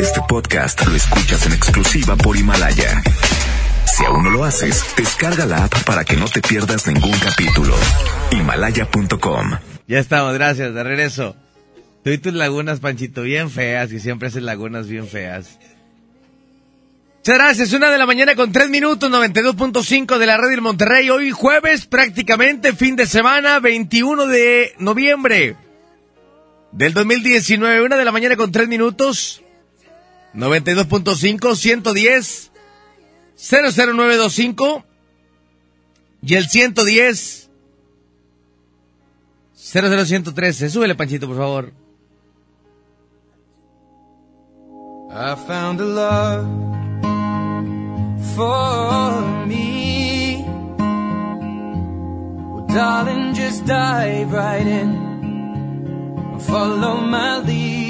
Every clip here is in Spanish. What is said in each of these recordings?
Este podcast lo escuchas en exclusiva por Himalaya. Si aún no lo haces, descarga la app para que no te pierdas ningún capítulo. Himalaya.com. Ya estamos, gracias, de regreso. Tú y tus lagunas, Panchito, bien feas, que siempre hacen lagunas bien feas. Muchas gracias, una de la mañana con tres minutos, 92.5 de la radio del Monterrey. Hoy jueves, prácticamente fin de semana, 21 de noviembre del 2019. Una de la mañana con tres minutos, 92.5, 110, 00925 y el 110, 00113. Súbele, Panchito, por favor. I found a love for me. Well, darling, just dive right in and follow my lead.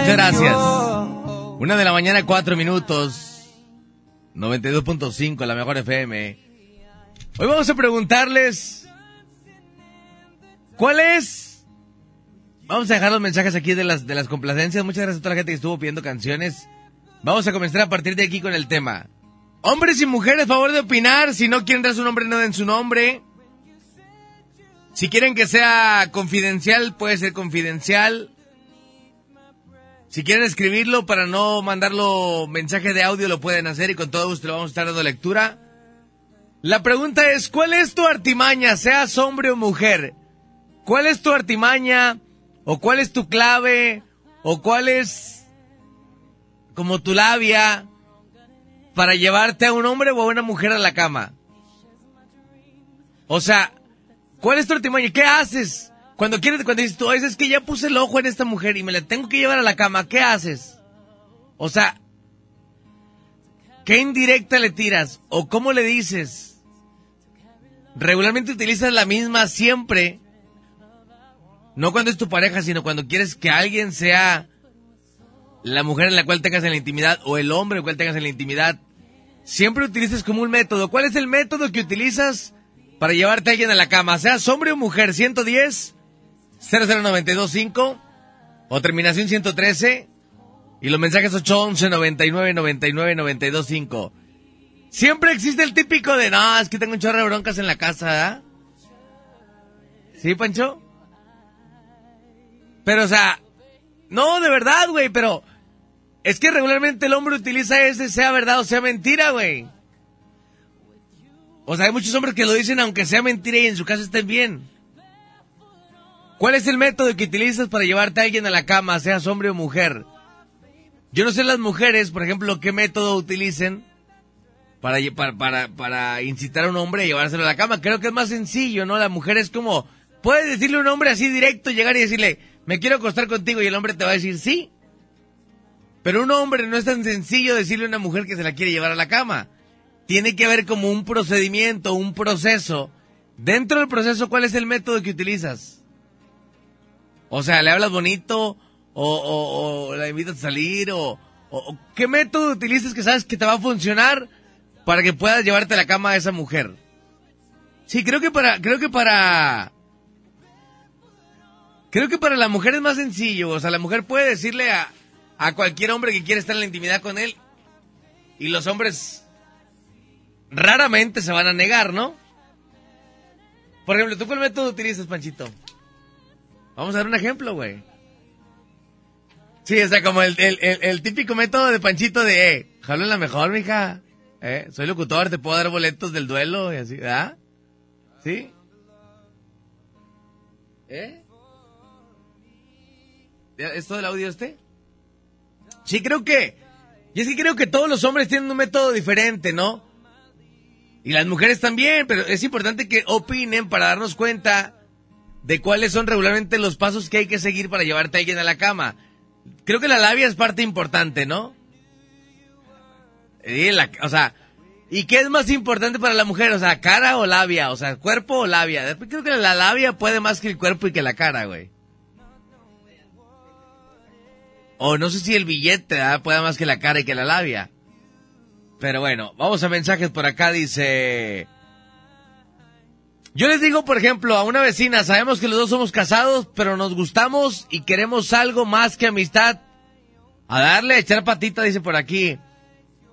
Muchas gracias. Una de la mañana, cuatro minutos. 92.5, la mejor FM. Hoy vamos a preguntarles. ¿Cuál es? Vamos a dejar los mensajes aquí de las, de las complacencias. Muchas gracias a toda la gente que estuvo pidiendo canciones. Vamos a comenzar a partir de aquí con el tema. Hombres y mujeres, favor de opinar. Si no quieren dar su nombre, no den su nombre. Si quieren que sea confidencial, puede ser confidencial. Si quieren escribirlo para no mandarlo mensaje de audio, lo pueden hacer y con todo gusto le vamos a estar dando lectura. La pregunta es, ¿cuál es tu artimaña, seas hombre o mujer? ¿Cuál es tu artimaña? ¿O cuál es tu clave? ¿O cuál es como tu labia para llevarte a un hombre o a una mujer a la cama? O sea, ¿cuál es tu artimaña? ¿Qué haces? Cuando quieres, cuando dices tú, "Ay, es que ya puse el ojo en esta mujer y me la tengo que llevar a la cama, ¿qué haces? O sea, ¿qué indirecta le tiras? ¿O cómo le dices? Regularmente utilizas la misma siempre. No cuando es tu pareja, sino cuando quieres que alguien sea la mujer en la cual tengas en la intimidad o el hombre en el cual tengas en la intimidad. Siempre utilizas como un método. ¿Cuál es el método que utilizas para llevarte a alguien a la cama? Seas hombre o mujer, 110 00925 o terminación 113 y los mensajes 811 99 99 925. Siempre existe el típico de, no, es que tengo un chorro de broncas en la casa, ¿verdad? ¿Sí, Pancho? Pero, o sea, no, de verdad, güey, pero es que regularmente el hombre utiliza ese, sea verdad o sea mentira, güey. O sea, hay muchos hombres que lo dicen aunque sea mentira y en su casa estén bien. ¿Cuál es el método que utilizas para llevarte a alguien a la cama, seas hombre o mujer? Yo no sé las mujeres, por ejemplo, qué método utilicen para, para, para incitar a un hombre a llevárselo a la cama. Creo que es más sencillo, ¿no? La mujer es como, puedes decirle a un hombre así directo, llegar y decirle, me quiero acostar contigo y el hombre te va a decir sí. Pero un hombre no es tan sencillo decirle a una mujer que se la quiere llevar a la cama. Tiene que haber como un procedimiento, un proceso. Dentro del proceso, ¿cuál es el método que utilizas? O sea, ¿le hablas bonito? ¿O, la invitas a salir? O, o- o qué método utilizas que sabes que te va a funcionar para que puedas llevarte a la cama a esa mujer? Sí, creo que para, creo que para, creo que para la mujer es más sencillo. O sea, la mujer puede decirle a, a cualquier hombre que quiere estar en la intimidad con él y los hombres raramente se van a negar, ¿no? Por ejemplo, ¿tú cuál método utilizas, Panchito? Vamos a dar un ejemplo, güey. Sí, o sea, como el, el, el, típico método de Panchito de, eh, jalo en la mejor, mija. Eh, soy locutor, te puedo dar boletos del duelo y así, ¿verdad? ¿Sí? ¿Eh? ¿Ya ¿Es todo el audio este? Sí, creo que Y es que creo que todos los hombres tienen un método diferente, ¿no? Y las mujeres también, pero es importante que opinen para darnos cuenta de cuáles son regularmente los pasos que hay que seguir para llevarte a alguien a la cama. Creo que la labia es parte importante, ¿no? o sea, ¿y qué es más importante para la mujer? O sea, cara o labia, o sea, cuerpo o labia. Creo que la labia puede más que el cuerpo y que la cara, güey. O no sé si el billete puede más que la cara y que la labia. Pero bueno, vamos a mensajes por acá, dice... Yo les digo, por ejemplo, a una vecina, sabemos que los dos somos casados, pero nos gustamos y queremos algo más que amistad. A darle, a echar patita, dice por aquí.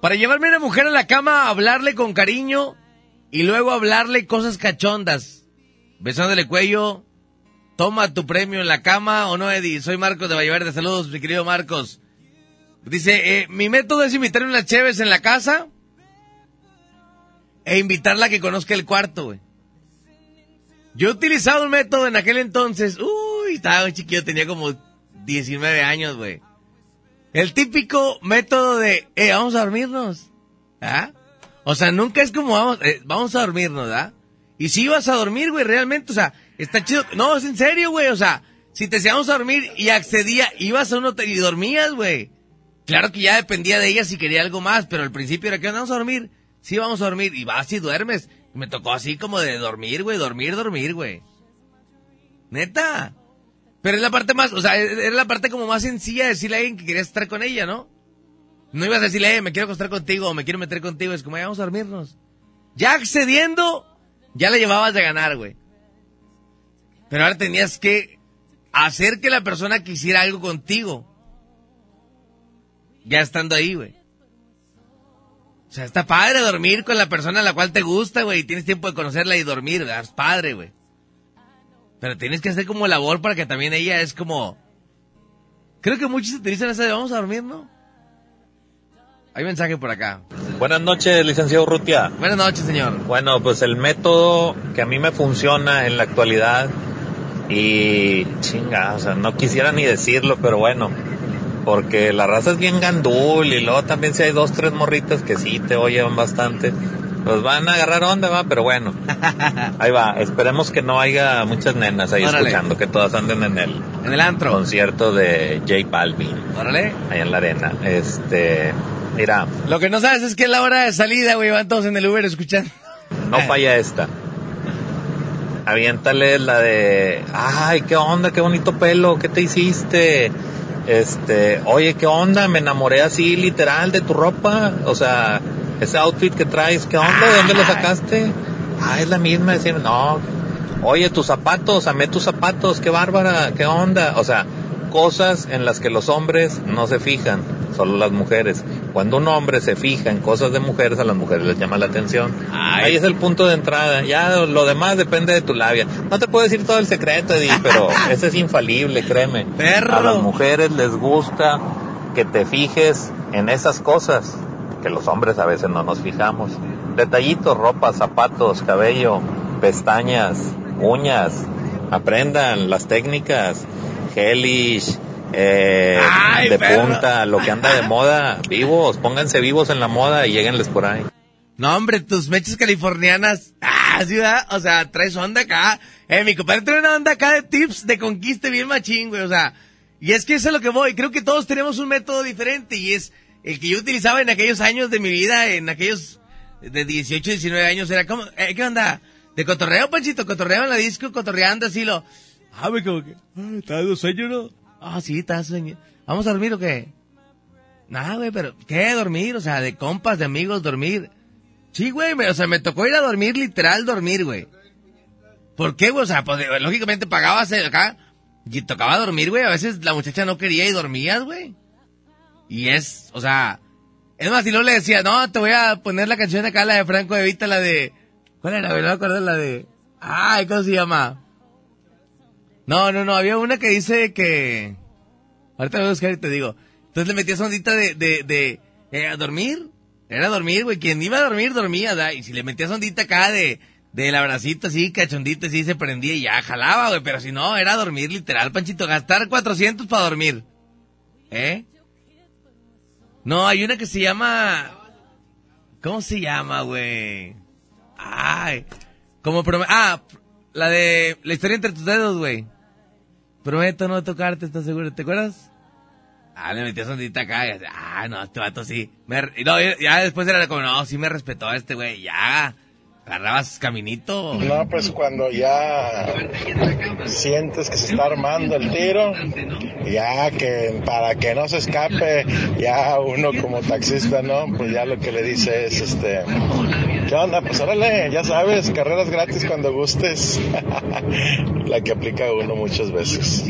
Para llevarme a una mujer a la cama, hablarle con cariño y luego hablarle cosas cachondas. Besándole cuello, toma tu premio en la cama o no, Eddie. Soy Marcos de Vallaverde. Saludos, mi querido Marcos. Dice, eh, mi método es invitarle unas cheves en la casa e invitarla a que conozca el cuarto, güey. Yo he utilizado un método en aquel entonces. Uy, estaba muy chiquillo, tenía como 19 años, güey. El típico método de, eh, vamos a dormirnos. ¿Ah? O sea, nunca es como vamos, eh, vamos a dormirnos, ¿ah? Y si ibas a dormir, güey, realmente, o sea, está chido. No, es en serio, güey, o sea, si te decíamos a dormir y accedía, ibas a un hotel y dormías, güey. Claro que ya dependía de ella si quería algo más, pero al principio era que vamos a dormir. Sí, vamos a dormir. Y vas y duermes. me tocó así como de dormir, güey, dormir, dormir, güey. Neta. Pero es la parte más, o sea, era la parte como más sencilla de decirle a alguien que querías estar con ella, ¿no? No ibas a decirle, eh, me quiero acostar contigo me quiero meter contigo. Es como, ya vamos a dormirnos. Ya accediendo, ya le llevabas de ganar, güey. Pero ahora tenías que hacer que la persona quisiera algo contigo. Ya estando ahí, güey. O sea, está padre dormir con la persona a la cual te gusta, güey. Tienes tiempo de conocerla y dormir, es padre, güey. Pero tienes que hacer como labor para que también ella es como... Creo que muchos utilizan esa de vamos a dormir, ¿no? Hay mensaje por acá. Buenas noches, licenciado Rutia. Buenas noches, señor. Bueno, pues el método que a mí me funciona en la actualidad y chinga, o sea, no quisiera ni decirlo, pero bueno, porque la raza es bien gandul y luego también si hay dos, tres morritas que sí te oyen bastante, pues van a agarrar onda, va, pero bueno. Ahí va, esperemos que no haya muchas nenas ahí escuchando, que todas anden en el, en el antro. concierto de J Balvin. Órale. Ahí en la arena. Este, mira. Lo que no sabes es que es la hora de salida, güey, van todos en el Uber escuchando. No falla esta. Aviéntale la de, ay, qué onda, qué bonito pelo, ¿qué te hiciste? Este, oye, ¿qué onda? Me enamoré así literal de tu ropa. O sea, ese outfit que traes, ¿qué onda? ¿De dónde lo sacaste? Ah, es la misma. Decir, no. Oye, tus zapatos, amé tus zapatos, qué bárbara, qué onda. O sea, cosas en las que los hombres no se fijan, solo las mujeres. Cuando un hombre se fija en cosas de mujeres, a las mujeres les llama la atención. Ahí es el punto de entrada. Ya lo demás depende de tu labia. No te puedo decir todo el secreto, Eddie, pero ese es infalible, créeme. A las mujeres les gusta que te fijes en esas cosas que los hombres a veces no nos fijamos. Detallitos, ropa, zapatos, cabello, pestañas, uñas. Aprendan las técnicas Hellish, eh, de punta, lo que anda de moda, vivos, pónganse vivos en la moda y lleguenles por ahí. No, hombre, tus mechas californianas, ah, ciudad, o sea, traes onda acá. Eh, mi compadre trae una onda acá de tips de conquiste bien machín, güey, o sea, y es que eso es lo que voy, creo que todos tenemos un método diferente y es el que yo utilizaba en aquellos años de mi vida, en aquellos de 18, 19 años, era como, eh, ¿qué onda? De cotorreo, Panchito, cotorreo en la disco, cotorreando así lo... Ah, me como que, ¿estás de sueño, no? Ah, sí, estás sueño. ¿Vamos a dormir o qué? Nada, güey, pero, ¿qué? Dormir, o sea, de compas, de amigos, dormir. Sí, güey, o sea, me tocó ir a dormir, literal, dormir, güey. ¿Por qué, güey? O sea, pues, lógicamente pagabas acá y tocaba dormir, güey. A veces la muchacha no quería y dormías, güey. Y es, o sea, es más, si no le decía, no, te voy a poner la canción acá, la de Franco de Vita, la de, ¿cuál era? No me acuerdo la de, ay, ¿cómo se llama? No, no, no, había una que dice que... Ahorita voy a buscar y te digo. Entonces le metías ondita de, de, de, eh, dormir. Era dormir, güey. Quien iba a dormir, dormía, ¿da? Y si le metías ondita acá de, de la bracita así, cachondita así, se prendía y ya jalaba, güey. Pero si no, era dormir literal, Panchito. Gastar 400 para dormir. ¿Eh? No, hay una que se llama... ¿Cómo se llama, güey? Ay, como prom- Ah, la de... La historia entre tus dedos, güey. Prometo no tocarte, ¿estás seguro? ¿Te acuerdas? Ah, le metí sondita acá y ah, no, este vato sí. Me, no, ya después era como, no, sí me respetó este güey, ya. Agarrabas caminito. No, pues cuando ya sientes que se está armando el tiro, ya que para que no se escape, ya uno como taxista, ¿no? Pues ya lo que le dice es, este, ¿qué onda? Pues órale, ya sabes, carreras gratis cuando gustes. La que aplica uno muchas veces.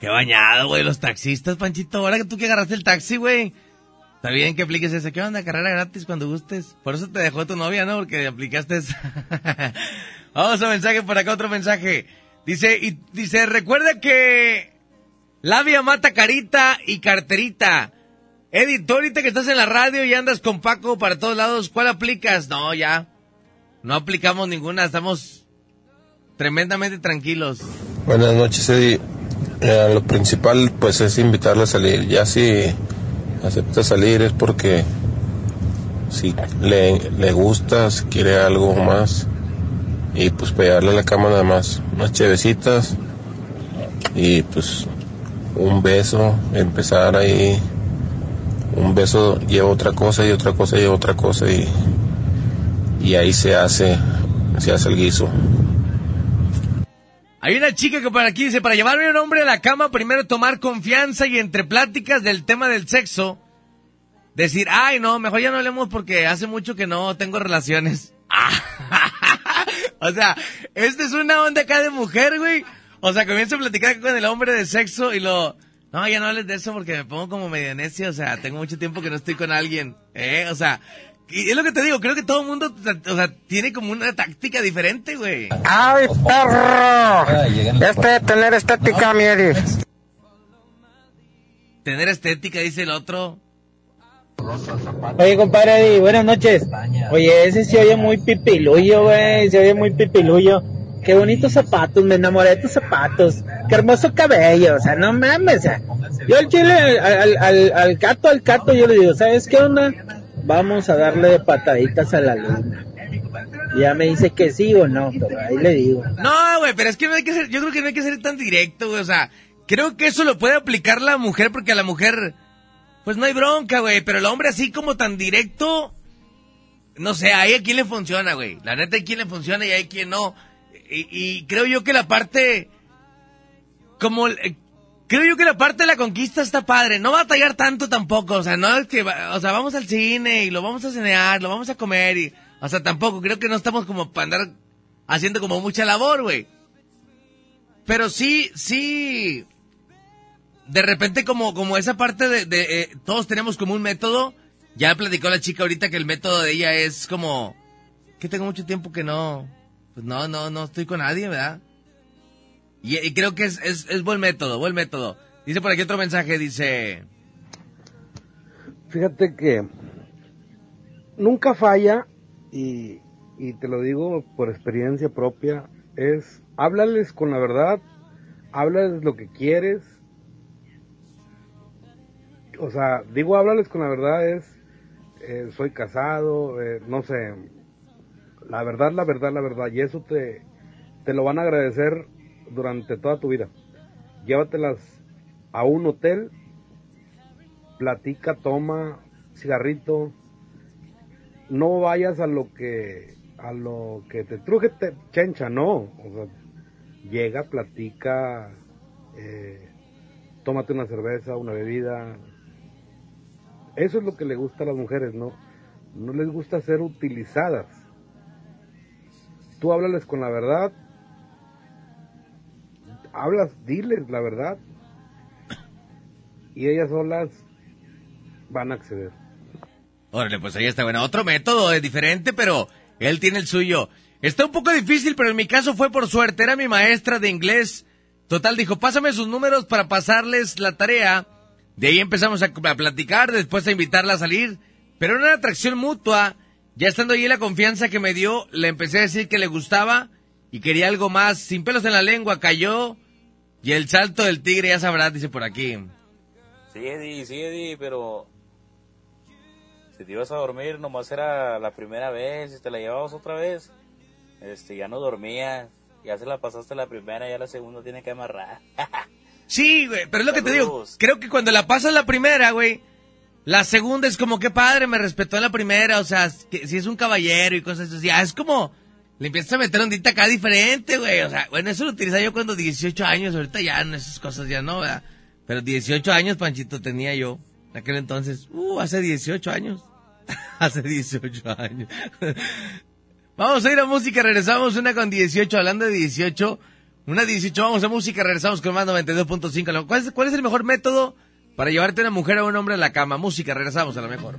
Qué bañado, güey, los taxistas, Panchito. Ahora que tú que agarraste el taxi, güey. Está bien que apliques esa. ¿Qué onda? Carrera gratis cuando gustes. Por eso te dejó tu novia, ¿no? Porque aplicaste esa. Vamos a mensaje por acá, otro mensaje. Dice, y dice, recuerda que labia mata carita y carterita. Eddie, tú ahorita que estás en la radio y andas con Paco para todos lados, ¿cuál aplicas? No, ya. No aplicamos ninguna, estamos tremendamente tranquilos. Buenas noches, Eddie. Eh, lo principal, pues, es invitarle a salir. Ya si acepta salir es porque si le, le gusta, si quiere algo más. Y pues pegarle a la cama nada más. Unas chevecitas. Y pues un beso, empezar ahí. Un beso lleva otra cosa y otra cosa lleva otra cosa y, y ahí se hace, se hace el guiso. Hay una chica que por aquí dice, para llevarme un hombre a la cama, primero tomar confianza y entre pláticas del tema del sexo, decir, ay no, mejor ya no hablemos porque hace mucho que no tengo relaciones. o sea, esta es una onda acá de mujer, güey. O sea, comienzo a platicar con el hombre de sexo y lo... No, ya no hables de eso porque me pongo como medio o sea, tengo mucho tiempo que no estoy con alguien, ¿eh? O sea, y es lo que te digo, creo que todo el mundo, o sea, tiene como una táctica diferente, güey. ¡Ay, perro! Este de tener estética, mi Eddie. Tener estética, dice el otro. Oye, compadre buenas noches. Oye, ese se oye muy pipiluyo, güey. Se oye muy pipiluyo. Qué bonitos zapatos, me enamoré de tus zapatos. Qué hermoso cabello, o sea, no mames. o sea, yo al chile, al, al, al, al gato, al gato, yo le digo, ¿sabes qué onda? Vamos a darle pataditas a la luna. Ya me dice que sí o no, pero ahí le digo. No, güey, pero es que no hay que ser, yo creo que no hay que ser tan directo, güey, o sea, creo que eso lo puede aplicar la mujer porque a la mujer, pues no hay bronca, güey, pero el hombre así como tan directo, no sé, ahí a quién le funciona, güey, la neta hay quien le funciona y hay quien no, y, y creo yo que la parte, como, creo yo que la parte de la conquista está padre, no batallar tanto tampoco, o sea, no es que, va- o sea, vamos al cine y lo vamos a cenar, lo vamos a comer y, o sea, tampoco, creo que no estamos como para andar haciendo como mucha labor, güey. Pero sí, sí. De repente como, como esa parte de, de, eh, todos tenemos como un método. Ya platicó la chica ahorita que el método de ella es como que tengo mucho tiempo que no, pues no, no, no estoy con nadie, ¿verdad? Y, creo que es, es, es buen método, buen método. Dice por aquí otro mensaje, dice, Fíjate que nunca falla, y, y te lo digo por experiencia propia, es háblales con la verdad, háblales lo que quieres. O sea, digo háblales con la verdad es, eh, soy casado, eh, no sé, la verdad, la verdad, la verdad, y eso te, te lo van a agradecer durante toda tu vida. Llévatelas a un hotel platica, toma, cigarrito, no vayas a lo que a lo que te truje te chencha, no, llega, platica, eh, tómate una cerveza, una bebida, eso es lo que le gusta a las mujeres, no, no les gusta ser utilizadas. Tú háblales con la verdad, hablas, diles la verdad, y ellas solas van a acceder. órale, pues ahí está, bueno, otro método es diferente, pero él tiene el suyo. Está un poco difícil, pero en mi caso fue por suerte, era mi maestra de inglés. Total, dijo, pásame sus números para pasarles la tarea. De ahí empezamos a, platicar, después a invitarla a salir. Pero era una atracción mutua. Ya estando ahí la confianza que me dio, le empecé a decir que le gustaba y quería algo más. Sin pelos en la lengua, cayó. Y el salto del tigre, ya sabrás, dice por aquí. Sí, Eddie, sí, Eddie, pero Si te ibas a dormir, nomás era la primera vez, si te la llevabas otra vez, este, ya no dormía, ya se la pasaste la primera, ya la segunda tiene que amarrar. Sí, güey, pero es lo que te digo. Creo que cuando la pasas la primera, güey, la segunda es como que padre, me respetó en la primera, o sea, que, si es un caballero y cosas así, ya es como, le empiezas a meter ondita acá diferente, güey, o sea, bueno, eso lo utilizaba yo cuando 18 años, ahorita ya no, esas cosas ya no, ¿verdad? Pero 18 años, Panchito, tenía yo, en aquel entonces, uh, hace 18 años, hace 18 años. Vamos a ir a música, regresamos una con 18, hablando de 18, una 18, vamos a música, regresamos con más 92.5. ¿Cuál es, ¿Cuál es el mejor método para llevarte una mujer o un hombre a la cama? Música, regresamos a lo mejor.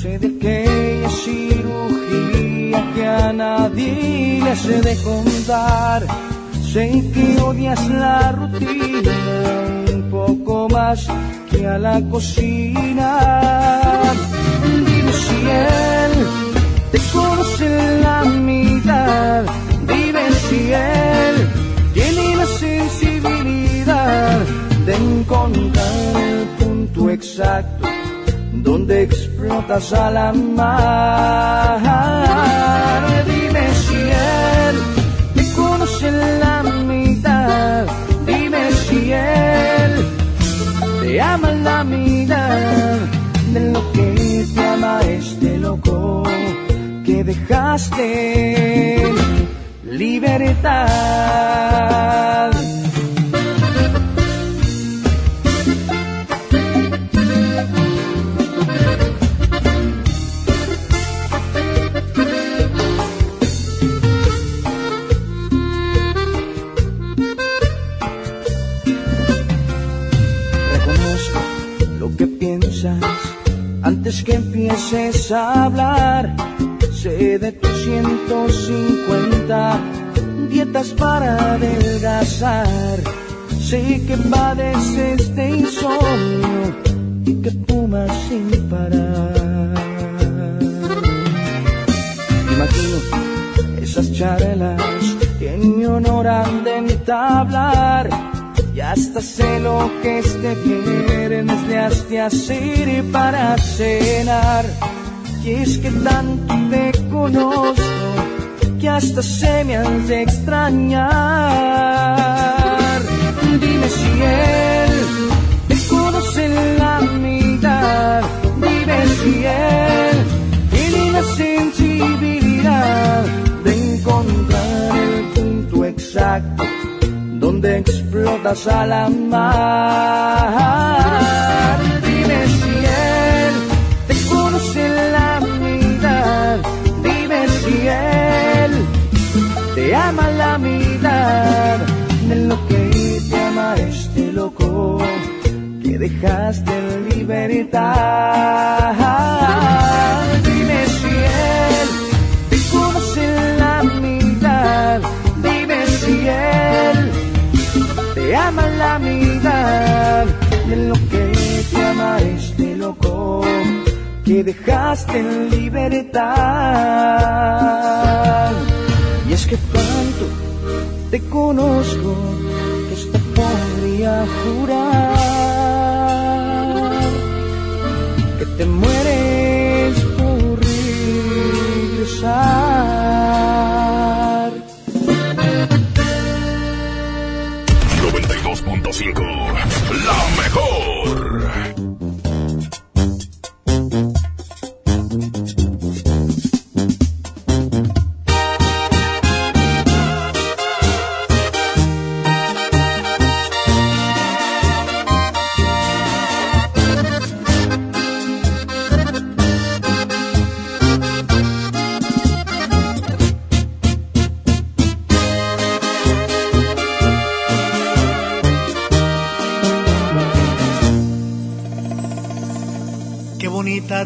Sé de aquella cirugía que a nadie le hace de contar. Sé que odias la rutina un poco más que a la cocina. Dime si él te conoce la mitad. Dime si él tiene la sensibilidad de encontrar el punto exacto donde explotas al amar. Dime si él te conoce la mitad. Dime si él te ama la mitad de lo que te ama este loco que dejaste libertad. Antes que empieces a hablar. Sé de tus 150 dietas para adelgazar. Sé que padeces de insomnio y que fumas sin parar. Imagino esas charlas que en mi honor han de entablar. Y hasta sé lo que este viernes le has de hacer para cenar. Y es que tanto te conozco que hasta se me has de extrañar. Dime si él te conoce la mitad. Dime si él tiene la sensibilidad de encontrar el punto exacto donde explotas al amar. Dime si él te conoce la mitad. Dime si él te ama la mitad de lo que te ama este loco que dejaste en libertad. Te ama en la mitad de lo que te ama este loco que dejaste en libertad. Y es que tanto te conozco que hasta podría jurar que te mueres 92.5 La mejor.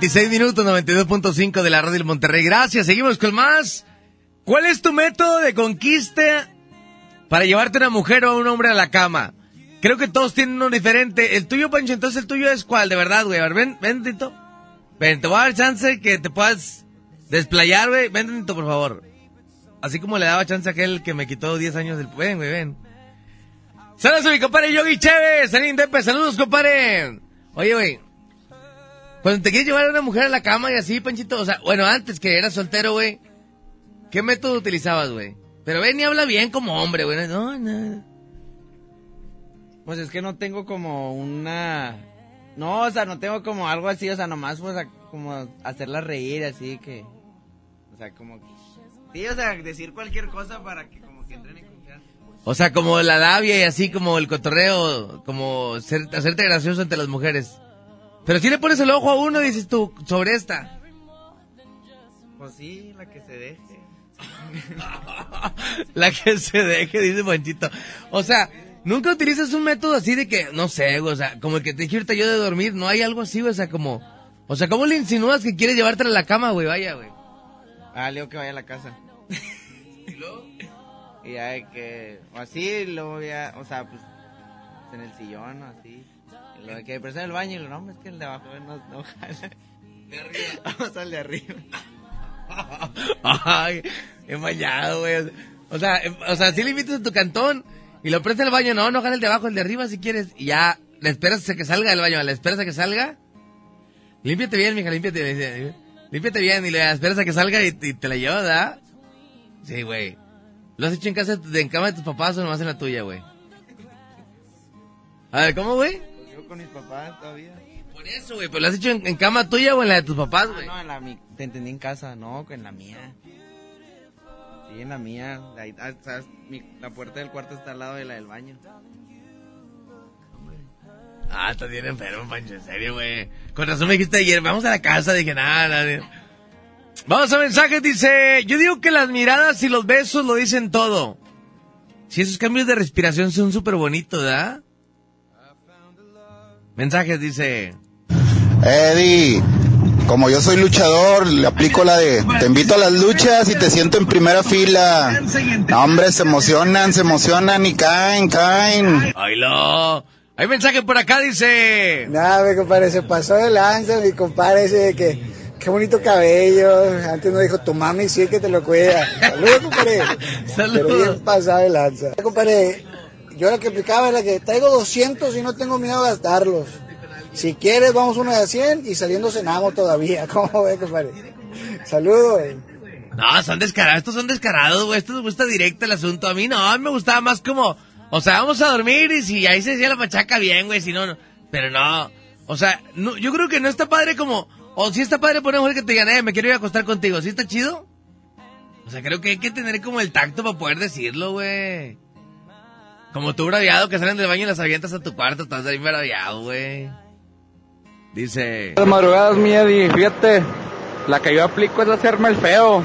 26 minutos, 92.5 de la radio del Monterrey. Gracias, seguimos con más. ¿Cuál es tu método de conquista para llevarte a una mujer o a un hombre a la cama? Creo que todos tienen uno diferente. El tuyo, Pancho, entonces el tuyo es cuál, de verdad, güey. A ver, ven, ven, Tito. Ven, te voy a dar chance que te puedas desplayar, güey. Ven, Tito, por favor. Así como le daba chance a aquel que me quitó 10 años del... Ven, güey, ven. Saludos a mi compadre Yogi Chévez, Sanín Depe, saludos, compadre. Oye, güey. Cuando te quieres llevar a una mujer a la cama y así, Panchito, o sea, bueno, antes que eras soltero, güey, ¿qué método utilizabas, güey? Pero ven y habla bien como hombre, güey. No, no. Pues es que no tengo como una... No, o sea, no tengo como algo así, o sea, nomás pues a- como hacerla reír, así que... O sea, como. Sí, o sea, decir cualquier cosa para que como que entren en confianza. O sea, como la labia y así como el cotorreo, como ser- hacerte gracioso ante las mujeres. Pero si le pones el ojo a uno, dices tú, sobre esta. Pues sí, la que se deje. La que se deje, dice Panchito. O sea, nunca utilizas un método así de que, no sé, güey, o sea, como el que te dije ahorita yo de dormir, no hay algo así, o sea, como O sea, ¿cómo le insinúas que quieres llevártela a la cama, güey? Vaya, güey. Ah, le digo que vaya a la casa. ¿Y luego? Y ya que, o así, luego ya, o sea, pues, en el sillón, o así. De que presa el baño, y lo, no, es que el de abajo no, no jala. De arriba. Vamos al de arriba. Ay, he fallado, güey. O sea, em- o sea, si le invitas a tu cantón y lo prestas al baño, no, no jala el de abajo, el de arriba si quieres. Y ya, le esperas a que salga del baño, le esperas a que salga. Límpiate bien, mija, límpiate bien. Límpiate bien y le esperas a que salga y, y te la llevas, ¿verdad? Sí, güey. ¿Lo has hecho en casa, de, en cama de tus papás o nomás en la tuya, güey? A ver, ¿cómo, güey? Con mis papás todavía. Por eso, güey, pero ¿lo has hecho en, en cama tuya o en la de tus papás, Ah, güey? no, en la mi, te entendí en casa, no, en la mía. Sí, en la mía. Ahí, ah, sabes, mi- la puerta del cuarto está al lado de la del baño. Ah, estás bien enfermo, Pancho, en serio, güey. Con razón me dijiste ayer, vamos a la casa, dije, nada, nada. Vamos a mensajes, dice, yo digo que las miradas y los besos lo dicen todo. Si esos cambios de respiración son súper bonitos, ¿verdad? Mensajes, dice, Eddie, como yo soy luchador, le aplico la de te invito a las luchas y te siento en primera fila. No, hombre, se emocionan, se emocionan y caen, caen. ¡Oilo! Hay mensaje por acá, dice... Nada, mi compadre, se pasó de lanza, mi compadre ese de que, qué bonito cabello. Antes nos dijo, tu mami sí que te lo cuida. Saludos, compadre. Saludos. Pero bien pasado de lanza. Compadre, yo la que aplicaba era que traigo 200 y no tengo miedo a gastarlos. Si quieres, vamos uno de 100 y saliendo cenamos todavía. ¿Cómo ves, compadre? Saludos. No, son descarados, estos son descarados, güey. Esto les gusta directo el asunto. A mí no, a mí me gustaba más como, o sea, vamos a dormir y si ahí se decía la machaca bien, güey, si no, no. Pero no, o sea, no, yo creo que no está padre como, o si está padre por una mujer que te digan, eh, me quiero ir a acostar contigo, ¿sí está chido? O sea, creo que hay que tener como el tacto para poder decirlo, güey. Como tú, braviado, que salen del baño y las avientas a tu cuarto, estás ahí braviado, güey. Dice... Las madrugadas, Eddie, fíjate, la que yo aplico es hacerme el feo.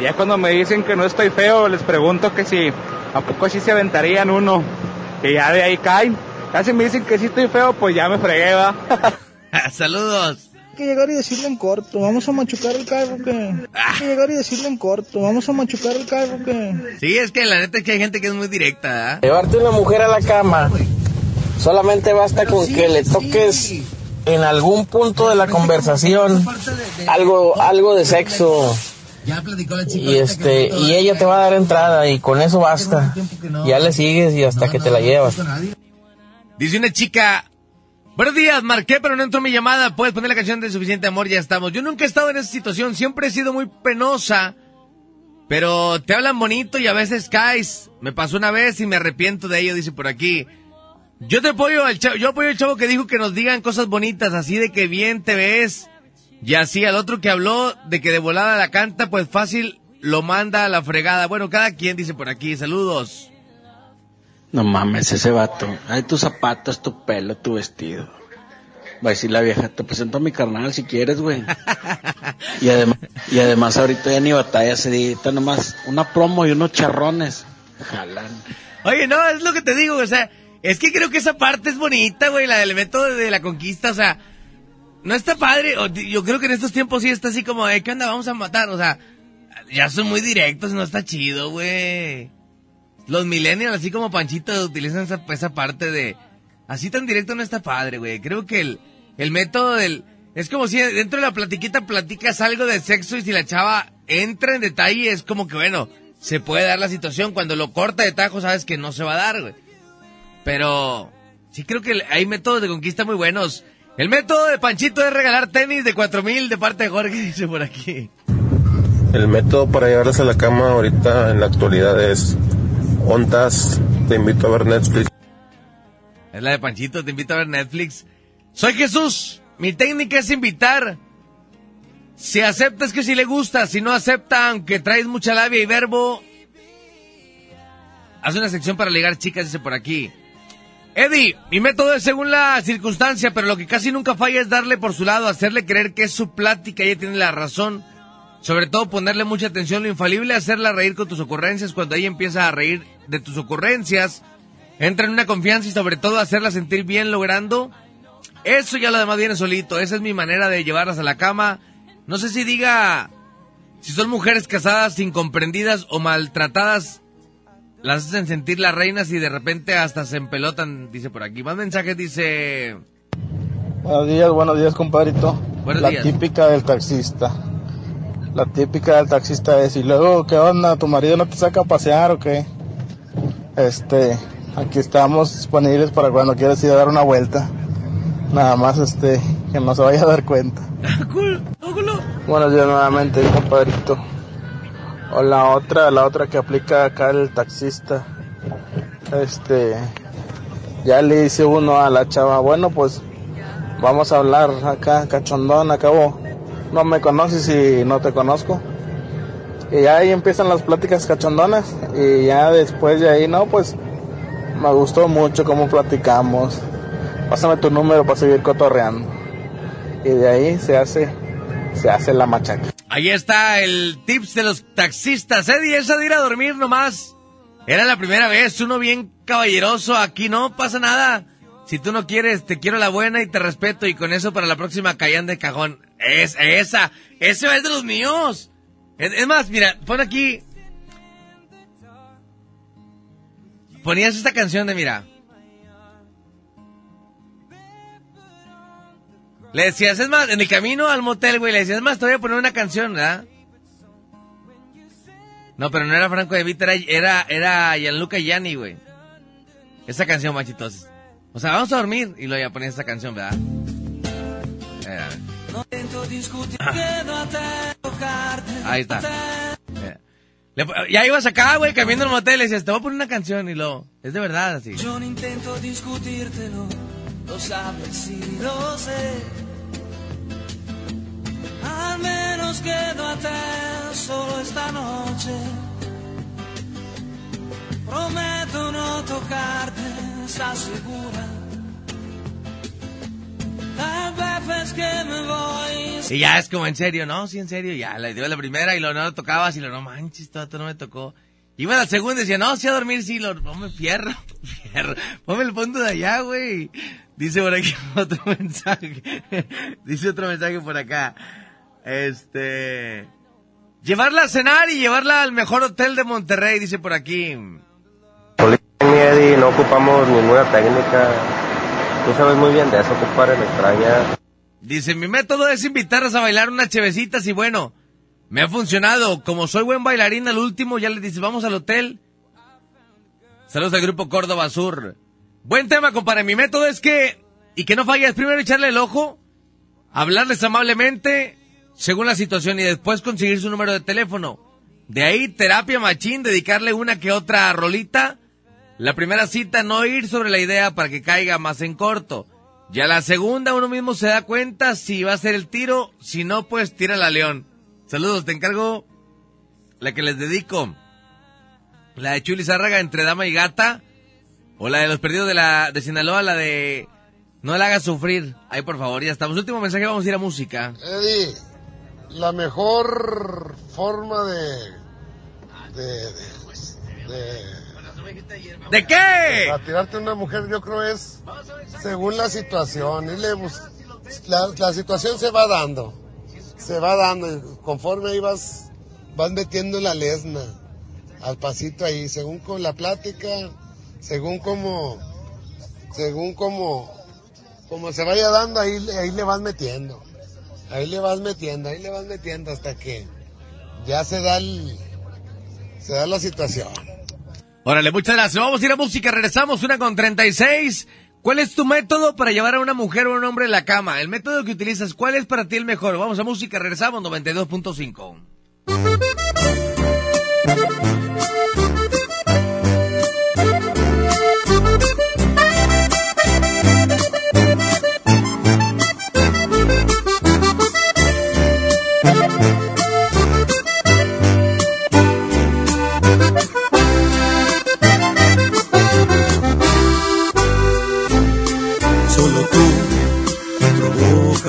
Y ya cuando me dicen que no estoy feo, les pregunto que si, ¿a poco sí se aventarían uno? Y ya de ahí caen. Casi me dicen que sí estoy feo, pues ya me fregué, va. Saludos. Hay que llegar y decirle en corto, vamos a machucar el carro que... Hay que llegar y decirle en corto, vamos a machucar el carro que... Sí, es que la neta es que hay gente que es muy directa, ¿ah? Llevarte una mujer a la cama solamente basta con que le toques en algún punto de la conversación algo algo de sexo. Y este y ella te va a dar entrada y con eso basta. Ya le sigues y hasta que te la llevas. Dice una chica, buenos días, marqué pero no entró mi llamada, puedes poner la canción de Suficiente Amor, ya estamos. Yo nunca he estado en esa situación, siempre he sido muy penosa, pero te hablan bonito y a veces caes. Me pasó una vez y me arrepiento de ello, dice por aquí. Yo te apoyo al chavo, yo apoyo al chavo que dijo que nos digan cosas bonitas, así de que bien te ves. Y así al otro que habló de que de volada la canta, pues fácil lo manda a la fregada. Bueno, cada quien dice por aquí, saludos. No mames, ese vato. Ay, tus zapatos, tu pelo, tu vestido. Va a decir la vieja, te presento a mi carnal si quieres, güey. y, además, y además ahorita ya ni batalla se edita nomás una promo y unos charrones. Jalan. Oye, no, es lo que te digo, o sea, es que creo que esa parte es bonita, güey, la del método de la conquista, o sea, no está padre, yo creo que en estos tiempos sí está así como, eh, ¿qué onda? Vamos a matar, o sea, ya son muy directos, no está chido, güey. Los millennials, así como Panchito, utilizan esa, parte de, así tan directo no está padre, güey, creo que el, el método del, es como si dentro de la platiquita platicas algo de sexo y si la chava entra en detalle es como que, bueno, se puede dar la situación, cuando lo corta de tajo sabes que no se va a dar, güey. Pero sí creo que hay métodos de conquista muy buenos. El método de Panchito es regalar tenis de cuatro mil de parte de Jorge, dice por aquí. El método para llevarlas a la cama ahorita en la actualidad es ontas, te invito a ver Netflix. Es la de Panchito, te invito a ver Netflix. Soy Jesús, mi técnica es invitar. Si aceptas que si le gusta, si no acepta, aunque traes mucha labia y verbo, haz una sección para ligar chicas, dice por aquí. Eddie, mi método es según la circunstancia, pero lo que casi nunca falla es darle por su lado, hacerle creer que es su plática ella tiene la razón. Sobre todo ponerle mucha atención, lo infalible, hacerla reír con tus ocurrencias. Cuando ella empieza a reír de tus ocurrencias, entra en una confianza y sobre todo hacerla sentir bien logrando Eso ya lo demás viene solito. Esa es mi manera de llevarlas a la cama. No sé si diga si son mujeres casadas, incomprendidas o maltratadas. Las hacen sentir las reinas y de repente hasta se empelotan, dice por aquí. Más mensajes, dice... Buenos días, buenos días, compadrito. Buenos la días. típica del taxista. La típica del taxista es, y luego, ¿qué onda? ¿Tu marido no te saca a pasear o qué? Este, aquí estamos disponibles para cuando quieras ir a dar una vuelta. Nada más, este, que no se vaya a dar cuenta. Buenos días nuevamente, compadrito. O la otra, la otra que aplica acá el taxista. Este, ya le dice uno a la chava, bueno, pues vamos a hablar acá, cachondón, acabo. No me conoces y no te conozco. Y ahí empiezan las pláticas cachondonas. Y ya después de ahí, no, pues me gustó mucho cómo platicamos. Pásame tu número para seguir cotorreando. Y de ahí se hace, se hace la machaca. Ahí está el tips de los taxistas. Eddie, esa de ir a dormir nomás. Era la primera vez, uno bien caballeroso. Aquí no pasa nada. Si tú no quieres, te quiero la buena y te respeto. Y con eso para la próxima callan de cajón. Es esa. Ese es de los míos. Es, más, mira, pon aquí. Ponías esta canción de mira. Le decías, es más, en el camino al motel, güey, le decías, es más, te voy a poner una canción, ¿verdad? No, pero no era Franco de Vita, era, era, Gianluca Gianni, güey. Esa canción, machitos. O sea, vamos a dormir y luego ya ponías esa canción, ¿verdad? Era. Ahí está. Le po- ya ibas acá, güey, cambiando el motel, le decías, te voy a poner una canción y luego, es de verdad así. Yo no intento discutírtelo, lo sabes y lo sé. Al menos quédate solo esta noche. Prometo no tocarte, ¿estás segura? Y ya es como en serio, ¿no? Sí, en serio, ya le dio la primera y lo no lo tocabas y lo no manches, todo no me tocó. Iba a la segunda y decía, no, sí a dormir, sí, lo, ponme fierro, fierro, ponme el punto de allá, güey. Dice por aquí otro mensaje, dice otro mensaje por acá, este, llevarla a cenar y llevarla al mejor hotel de Monterrey, dice por aquí. No ocupamos ninguna técnica. Tú muy bien de. Dice, mi método es invitarlas a bailar unas chevecitas y bueno, me ha funcionado. Como soy buen bailarín al último, ya les dice, vamos al hotel. Saludos al grupo Córdoba Sur. Buen tema, compadre. Mi método es que, y que no falles, primero echarle el ojo, hablarles amablemente, según la situación, y después conseguir su número de teléfono. De ahí, terapia machín, dedicarle una que otra rolita. La primera cita, no ir sobre la idea para que caiga más en corto. Ya la segunda, uno mismo se da cuenta si va a ser el tiro, si no, pues tira la león. Saludos, te encargo la que les dedico. La de Chuli Zárraga entre dama y gata. O la de los perdidos de la de Sinaloa, la de no la hagas sufrir. Ahí por favor, ya estamos. Último mensaje, vamos a ir a música. Eddie, la mejor forma de. de. de. de ¿De qué? A tirarte una mujer, yo creo es según la situación. Irle bus- la, situación se va dando. Se va dando. y Conforme ahí vas, vas metiendo la lesna. Al pasito ahí. Según con la plática, según como. Según como. Como se vaya dando, ahí, ahí le vas metiendo. Ahí le vas metiendo, ahí le vas metiendo hasta que ya se da el, se da la situación. Órale, muchas gracias. Vamos a ir a música, regresamos una con 36. ¿Cuál es tu método para llevar a una mujer o a un hombre en la cama? El método que utilizas, ¿cuál es para ti el mejor? Vamos a música, regresamos 92.5.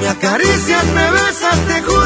me acaricias, me besas, te juro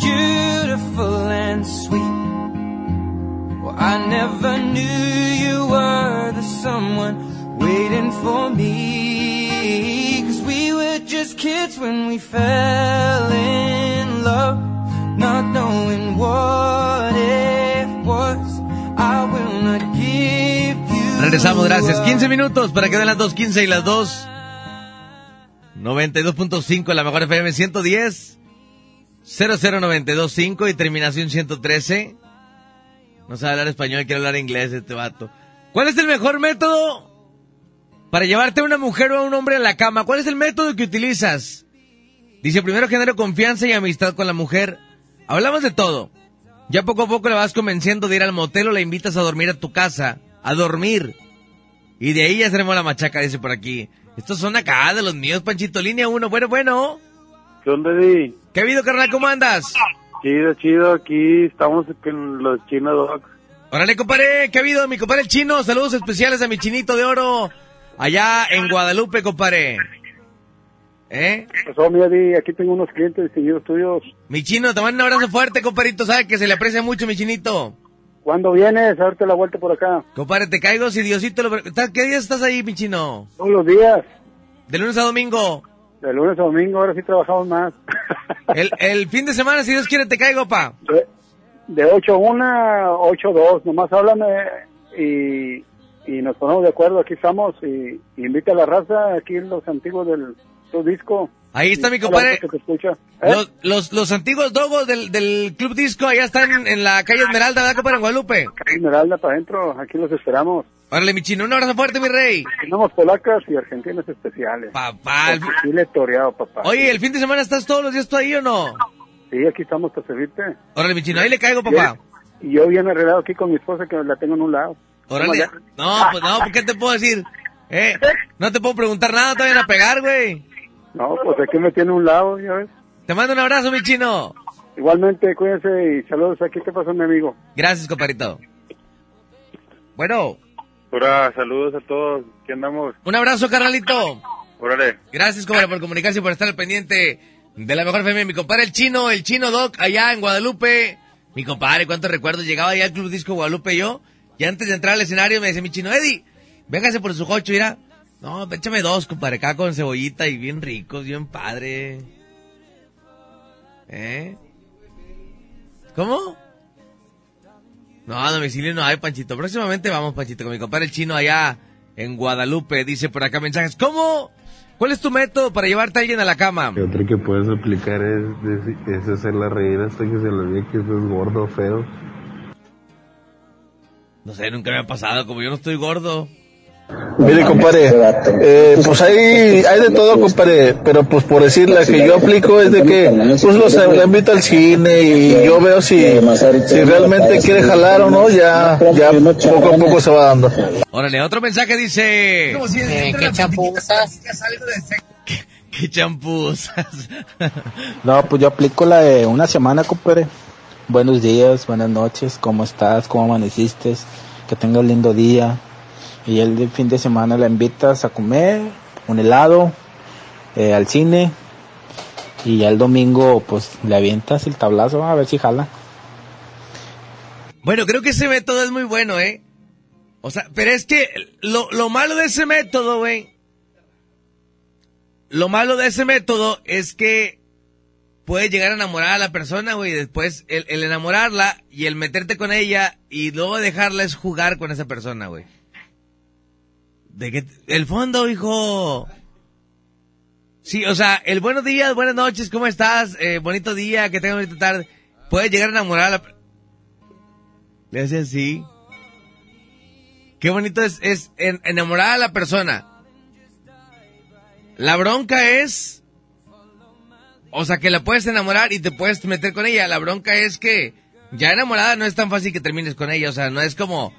beautiful and sweet. Well, I never knew you were the someone waiting for me. Cause we were just kids when we fell in love, not knowing what it was. I will not give you. Regresamos, gracias. 15 minutos para que den las 2.15 y las 2. 92.5 la mejor FM 110. 00925 y terminación 113. No sabe hablar español, quiere hablar inglés este vato. ¿Cuál es el mejor método para llevarte a una mujer o a un hombre a la cama? ¿Cuál es el método que utilizas? Dice, primero genero confianza y amistad con la mujer. Hablamos de todo. Ya poco a poco la vas convenciendo de ir al motel o la invitas a dormir a tu casa. A dormir. Y de ahí ya seremos la machaca, dice por aquí. Estos son acá de los míos, Panchito. Línea 1. Bueno, bueno. ¿Qué Eddie? ¿Qué ha habido, carnal? ¿Cómo andas? Chido, chido. Aquí estamos con los Chino Dogs. Órale, compadre. ¿Qué ha habido, mi compadre el chino? Saludos especiales a mi chinito de oro. Allá en Guadalupe, compadre. ¿Eh? ¿Qué pasó, mi? Aquí tengo unos clientes distinguidos tuyos. Mi chino, te mando un abrazo fuerte, compadrito. Sabe que se le aprecia mucho, mi chinito. ¿Cuándo vienes? A darte la vuelta por acá. Compadre, te caigo si Diosito lo... ¿Qué días estás ahí, mi chino? Todos los días. ¿De lunes a domingo? De lunes a domingo, ahora sí trabajamos más. el, el fin de semana, si Dios quiere, te caigo, pa. De, de 8 a 1 a 8 a 2. Nomás háblame y, y nos ponemos de acuerdo. Aquí estamos y, y invita a la raza. Aquí los antiguos del tu disco. Ahí está mi compadre. ¿Eh? Los, los, los antiguos dogos del, del Club Disco allá están en, en la calle Esmeralda, ¿verdad, compadre, en Guadalupe? Esmeralda para adentro. Aquí los esperamos. Órale, mi chino, un abrazo fuerte, mi rey. Tenemos polacas y argentinas especiales. Papá. Porque sí le he toreado, papá. Oye, ¿el fin de semana estás todos los días tú ahí o no? Sí, aquí estamos para servirte. Órale, mi chino, ahí le caigo, papá. Y yo bien arreglado aquí con mi esposa que la tengo en un lado. Órale. No, pues no, ¿por qué te puedo decir? Eh, no te puedo preguntar nada, te vayan a pegar, güey. No, pues aquí me tiene un lado, ya ves. Te mando un abrazo, mi chino. Igualmente, cuídense y saludos. Aquí te pasa mi amigo. Gracias, compadrito. Bueno, Hola, saludos a todos. ¿Qué andamos? un abrazo, carnalito. Órale. Gracias, compadre, por comunicarse y por estar al pendiente de la mejor FM. Mi compadre el chino, el chino Doc, allá en Guadalupe. Mi compadre, cuántos recuerdos. Llegaba allá al Club Disco Guadalupe yo. Y antes de entrar al escenario me dice mi chino, Eddie, véngase por su jocho, mira. No, échame dos, compadre, acá con cebollita y bien ricos, bien padre. ¿Eh? ¿Cómo? No, a domicilio no hay, Panchito. Próximamente vamos, Panchito, con mi compadre el chino allá en Guadalupe. Dice por acá mensajes. ¿Cómo? ¿Cuál es tu método para llevarte a alguien a la cama? Y otra que puedes aplicar es, es, es hacerla reír hasta que se le olvide que eso es gordo o feo. No sé, nunca me ha pasado, como yo no estoy gordo. Mire, compadre, eh, pues hay, hay de todo, compadre, pero pues por decir la que yo aplico es de que pues los la invito al cine y yo veo si, si realmente quiere jalar o no, ya, ya poco a poco se va dando. Órale, otro mensaje dice... Eh, ¿Qué chapuzas? ¿Qué champuzas? No, pues yo aplico la de una semana, compadre. Buenos días, buenas noches, ¿cómo estás? ¿Cómo amaneciste? Que tengas un lindo día. Y el de fin de semana la invitas a comer, un helado, eh, al cine. Y ya el domingo, pues le avientas el tablazo a ver si jala. Bueno, creo que ese método es muy bueno, ¿eh? O sea, pero es que lo, lo malo de ese método, güey. Lo malo de ese método es que puedes llegar a enamorar a la persona, güey. Después, el, el enamorarla y el meterte con ella y luego dejarla es jugar con esa persona, güey. De que, el fondo, hijo. Sí, o sea, el buenos días, buenas noches, ¿cómo estás? Eh, bonito día, que tengas bonita tarde. Puedes llegar a enamorar a la... Le hace así. Qué bonito es, es en- enamorar a la persona. La bronca es... O sea, que la puedes enamorar y te puedes meter con ella. La bronca es que ya enamorada no es tan fácil que termines con ella. O sea, no es como...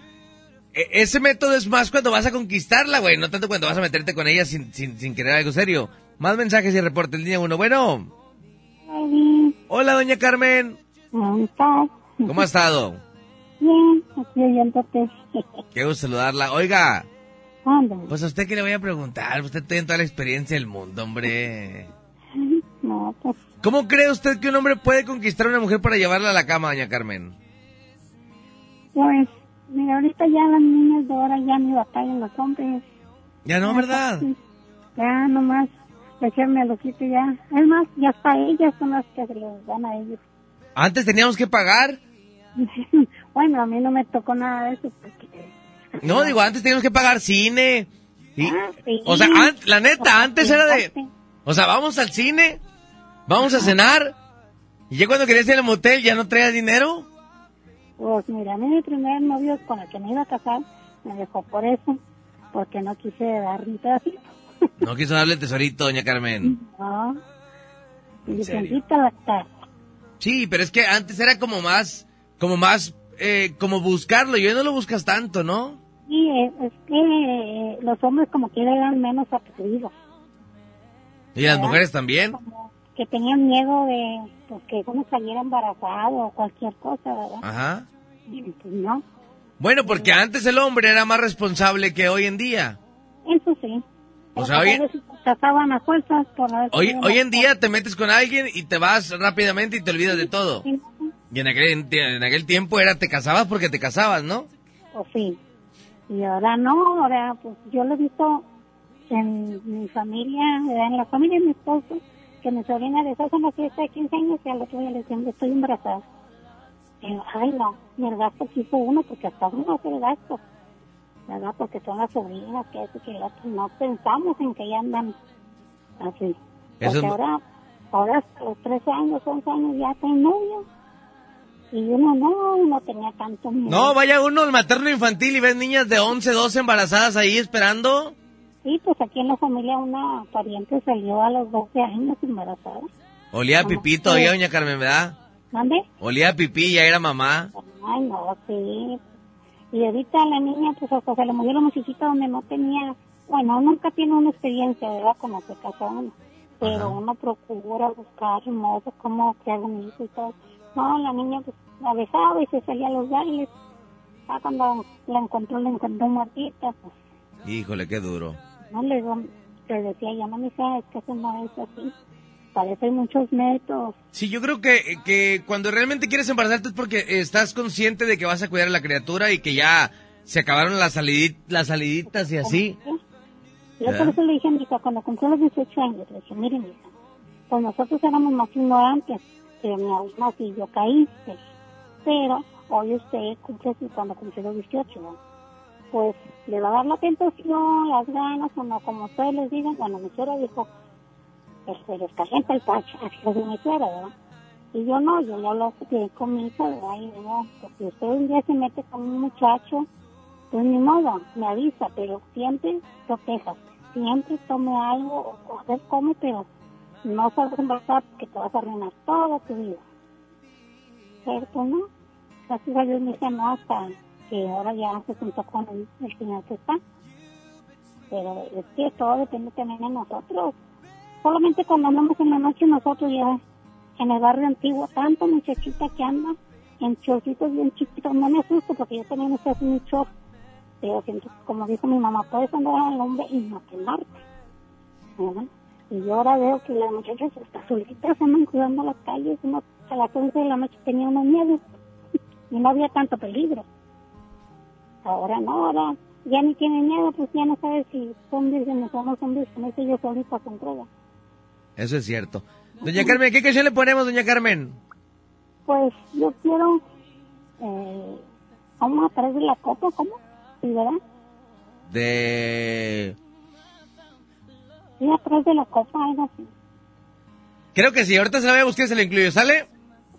e- Ese método es más cuando vas a conquistarla, güey. No tanto cuando vas a meterte con ella sin, sin, sin querer algo serio. Más mensajes y reporte el día uno. Bueno. Hola, doña Carmen. ¿Cómo estás? ¿Cómo ha estado? Bien, aquí oyéndote. Qué gusto saludarla. Oiga, Ándale. pues a usted que le voy a preguntar. Usted tiene toda la experiencia del mundo, hombre. No, pues, ¿Cómo cree usted que un hombre puede conquistar a una mujer para llevarla a la cama, doña Carmen? pues, mira, ahorita ya las niñas de ahora ya ni batallan los hombres. Ya no, ¿verdad? Ya nomás echarme al ojito y ya. Es más, ya hasta ellas son las que se les dan a ellos. Antes teníamos que pagar. bueno, a mí no me tocó nada de eso porque... No, digo, antes teníamos que pagar cine. Y- Ah, sí. O sea, an- la neta, antes era de... O sea, vamos al cine, vamos a cenar, y ya cuando querías ir al motel ya no traías dinero. Pues mira, a mí mi primer novio con el que me iba a casar me dejó por eso, porque no quise dar un pedacito. No quiso darle el tesorito, doña Carmen. No. Y la. Sí, pero es que antes era como más, como más, eh, como buscarlo, y hoy no lo buscas tanto, ¿no? Y es, que eh, los hombres como que eran menos atrevidos, Y las ¿Verdad? mujeres también. Que tenían miedo de pues, que uno saliera embarazado o cualquier cosa, ¿verdad? Ajá. Pues no, Bueno, porque antes el hombre era más responsable que hoy en día. eso sí. O sea, hoy, A fuerzas por hoy, hoy en día te metes con alguien y te vas rápidamente y te olvidas de todo. Y en aquel, en aquel tiempo era te casabas porque te casabas, ¿no? Pues sí. Y ahora no, ahora pues yo lo he visto en mi familia, en la familia de mi esposo, que mi sobrina les hace una fiesta de 15 años y al otro día le dicen, estoy embarazada. Yo, ay no, el gasto que hizo uno, porque hasta uno hace el gasto, ¿verdad? Porque son las sobrinas, que eso, que el otro, no pensamos en que ya andan así. Eso Porque es- ahora, ahora hasta los 13 años, 11 años ya tienen novio. Y uno no, no tenía tanto miedo. No, vaya uno al materno infantil y ves niñas de 11, 12 embarazadas ahí esperando. Sí, pues aquí en la familia una pariente salió a los 12 años embarazada. Olía a pipí todavía, doña Carmen, ¿verdad? ¿Mande? Olía a pipí, ya era mamá. Ay, no, sí. Y ahorita la niña, pues hasta se le murió la muchachita donde no tenía, bueno, nunca tiene una experiencia, ¿verdad? Como se casó uno. Pero uno procura buscar modos, cómo crear un hijo y todo. No, la niña pues la besaba y se salía a los bailes. Ah, cuando la encontró, la encontró muertita, pues Híjole, qué duro. No le, digo, le decía, ya no me sabes que eso no es así. Parece hay muchos métodos. Sí, yo creo que, que cuando realmente quieres embarazarte es porque estás consciente de que vas a cuidar a la criatura y que ya se acabaron las, salidit- las saliditas y así. Yo por eso le dije a mi hija, cuando cumplió los 18 años, le dije, miren, hija, pues nosotros éramos más ignorantes, pero mi abuela y yo caíste. Pero hoy usted cumple cuando cumplió los 18, ¿no? Pues le va a dar la tentación, las ganas, o no, como ustedes les digan. Bueno, mi suegra dijo, pues se les calienta el pacho, así dijo mi suegra, ¿verdad? Y yo no, yo ya lo platiqué con mi hija, ¿verdad? Y pues si usted un día se mete con un muchacho, pues ni modo, me avisa, pero siempre proteja, siempre tome algo, o a ver come, pero no salgas embarazada porque te vas a arruinar toda tu vida. ¿Cierto, no? Gracias a Dios me dice no hasta que ahora ya se juntó con el, el señor que está. Pero es que todo depende también de nosotros. Solamente cuando andamos en la noche nosotros ya en el barrio antiguo, tanto muchachita que anda en chorcitos bien chiquitos, no me asusto porque yo también estoy haciendo un chor. Pero siento, como dijo mi mamá, puedes andar al hombre y no quemarte. ¿verdad? Y yo ahora veo que las muchachas hasta solitas andan cuidando las calles. Uno, a las 11 de la noche tenía uno miedo y no había tanto peligro. Ahora no, ahora ya ni tienen miedo, pues ya no sabes si son vírgenes o no son vírgenes, ellos se entregan. Eso es cierto. Doña Carmen, ¿qué canción le ponemos, doña Carmen? Pues yo quiero, eh, vamos a traer de la copa, ¿cómo? ¿Sí, verdad? De... Sí, atrás de la copa, algo así. Creo que sí, ahorita se la voy a buscar y se la incluyo, ¿sale?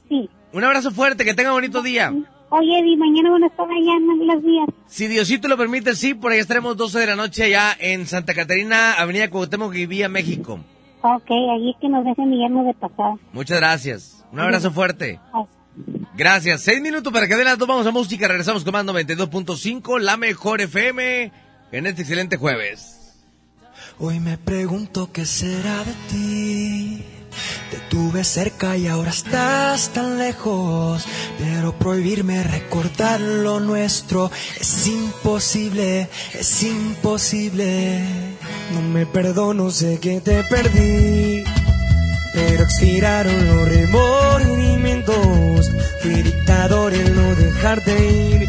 Sí. Un abrazo fuerte, que tenga bonito día. Oye, Eddie, mañana van a estar allá en las vías. Si Diosito lo permite, sí, por ahí estaremos 12 de la noche allá en Santa Catarina, Avenida Cuauhtémoc y Vía México. Ok, allí que nos dejen millarnos de pasada. Muchas gracias. Un abrazo fuerte. Gracias. Seis minutos para que den las dos. Vamos a música. Regresamos con más 92.5, la mejor FM, en este excelente jueves. Hoy me pregunto qué será de ti. Te tuve cerca y ahora estás tan lejos. Pero prohibirme recordar lo nuestro es imposible, es imposible. No me perdono, sé que te perdí. Pero expiraron los remordimientos. Fui dictador en no dejarte ir.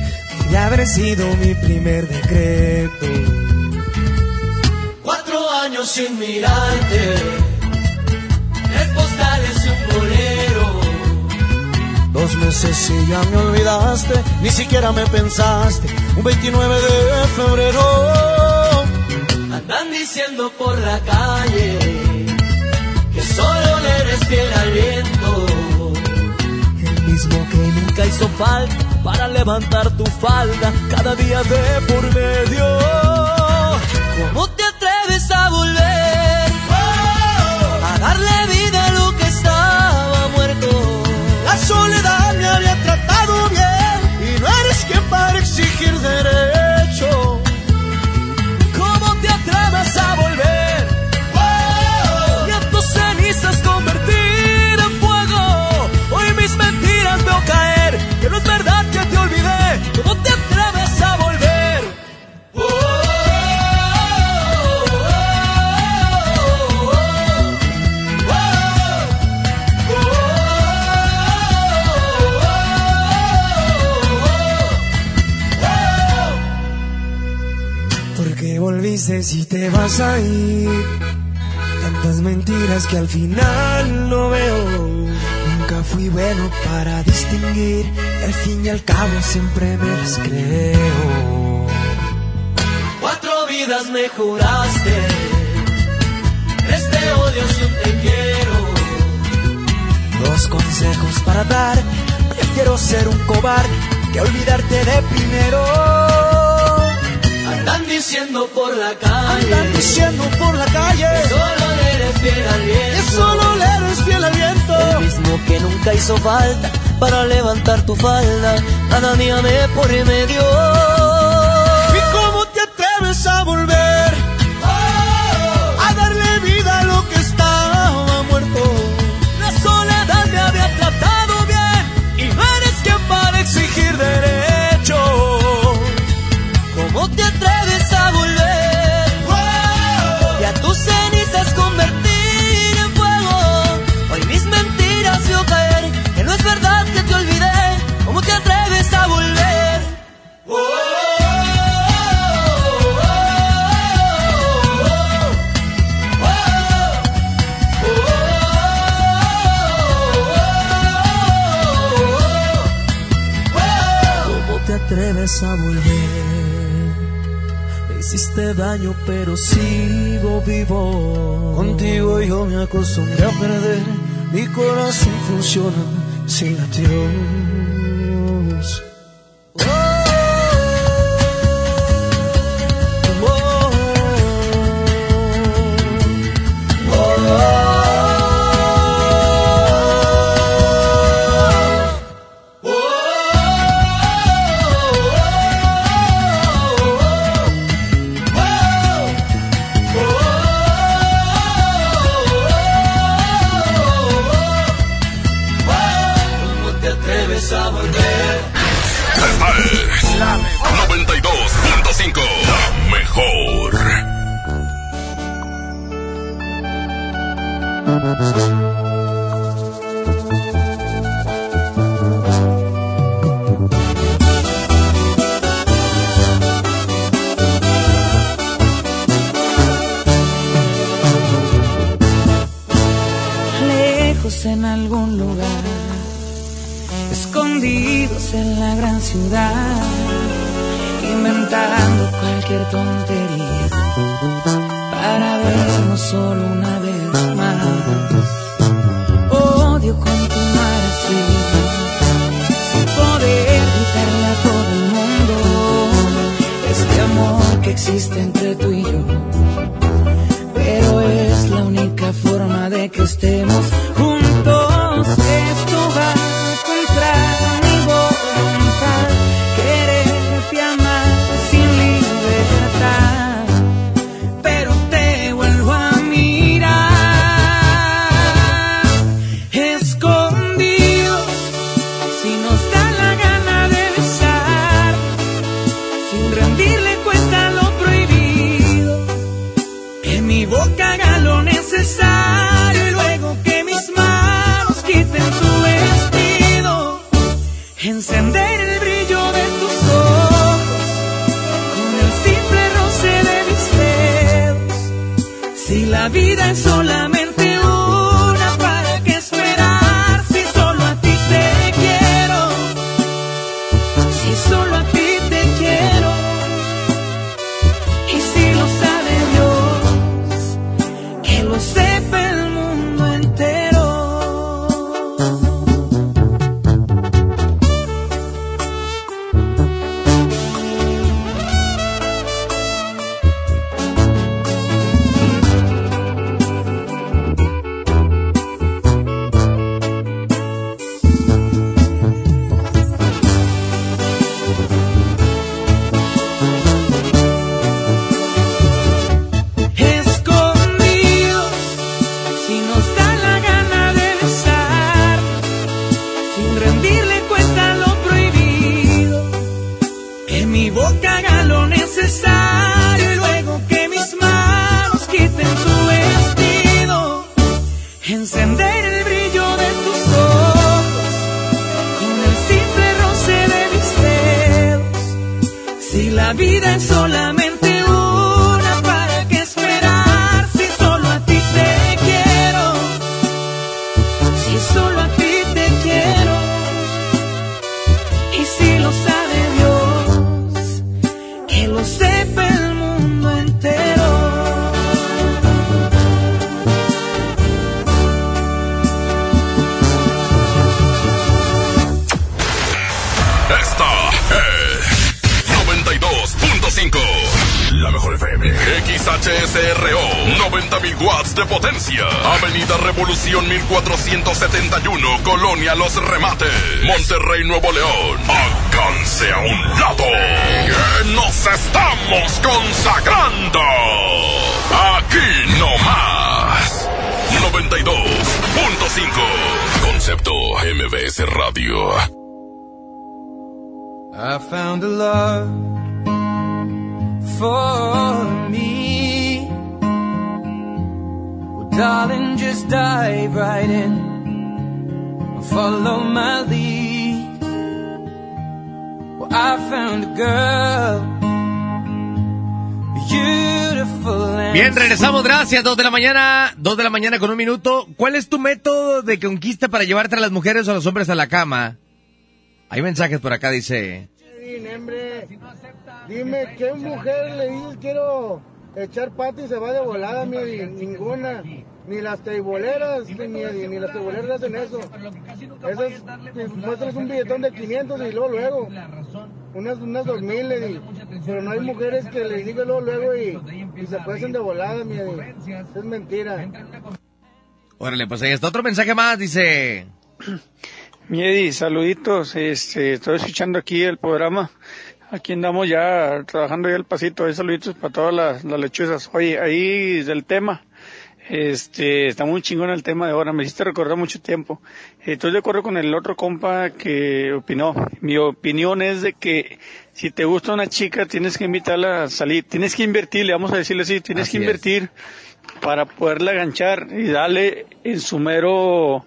Y haber sido mi primer decreto. Cuatro años sin mirarte, tres postales y un bolero. Dos meses y ya me olvidaste, ni siquiera me pensaste. Un 29 de febrero. Andan diciendo por la calle que solo le eres fiel al viento. El mismo que nunca hizo falta para levantar tu falda cada día de por medio. ¿Cómo te atreves a volver deserei. Volviste si te vas a ir? Tantas mentiras que al final no veo. Nunca fui bueno para distinguir. y al fin y al cabo siempre me las creo. Cuatro vidas me juraste, tres te odio y un te quiero. Dos consejos para dar. Prefiero ser un cobarde que olvidarte de primero. Andan diciendo por la calle, Andan diciendo por la calle. que solo le eres fiel al viento. Que solo le eres fiel al viento. El mismo que nunca hizo falta para levantar tu falda, cada día me por medio. ¿Y cómo te atreves a volver? Acostumbré a perder. Mi corazón funciona sin latidos. 1471. Colonia Los Remates. Monterrey, Nuevo León. Alcance a un lado. Que nos estamos consagrando. Aquí no más. 92.5. Concepto MBS Radio. I found a love for me. Darling, just dive right in. Follow my lead. Well, I found a girl. Bien, regresamos, gracias. Dos de la mañana, dos de la mañana con un minuto. ¿Cuál es tu método de conquista para llevarte a las mujeres o a los hombres a la cama? Hay mensajes por acá, dice. hombre. Dime, ¿qué mujer le dices quiero echar pata y se va de volada, mi? Ninguna. Ni las teiboleras, ni, ni, ni las teiboleras hacen eso. Esas, muestras un billetón de 500 y luego, luego. Unas, unas 2000, Eddie. Pero no hay mujeres que le digan luego, luego y, y se pasen de volada, mi es mentira. Órale, pues ahí está otro mensaje más, dice. Mi Eddie, saluditos. Este, estoy escuchando aquí el programa. Aquí andamos ya trabajando ya el pasito. Ahí saluditos para todas las, las lechuzas. Oye, ahí del tema. Este, está muy chingón el tema de ahora. Me hiciste recordar mucho tiempo. Estoy de acuerdo con el otro compa que opinó. Mi opinión es de que si te gusta una chica, tienes que invitarla a salir. Tienes que invertirle, vamos a decirle así. Tienes Así que es. invertir para poderla ganchar y darle en su mero,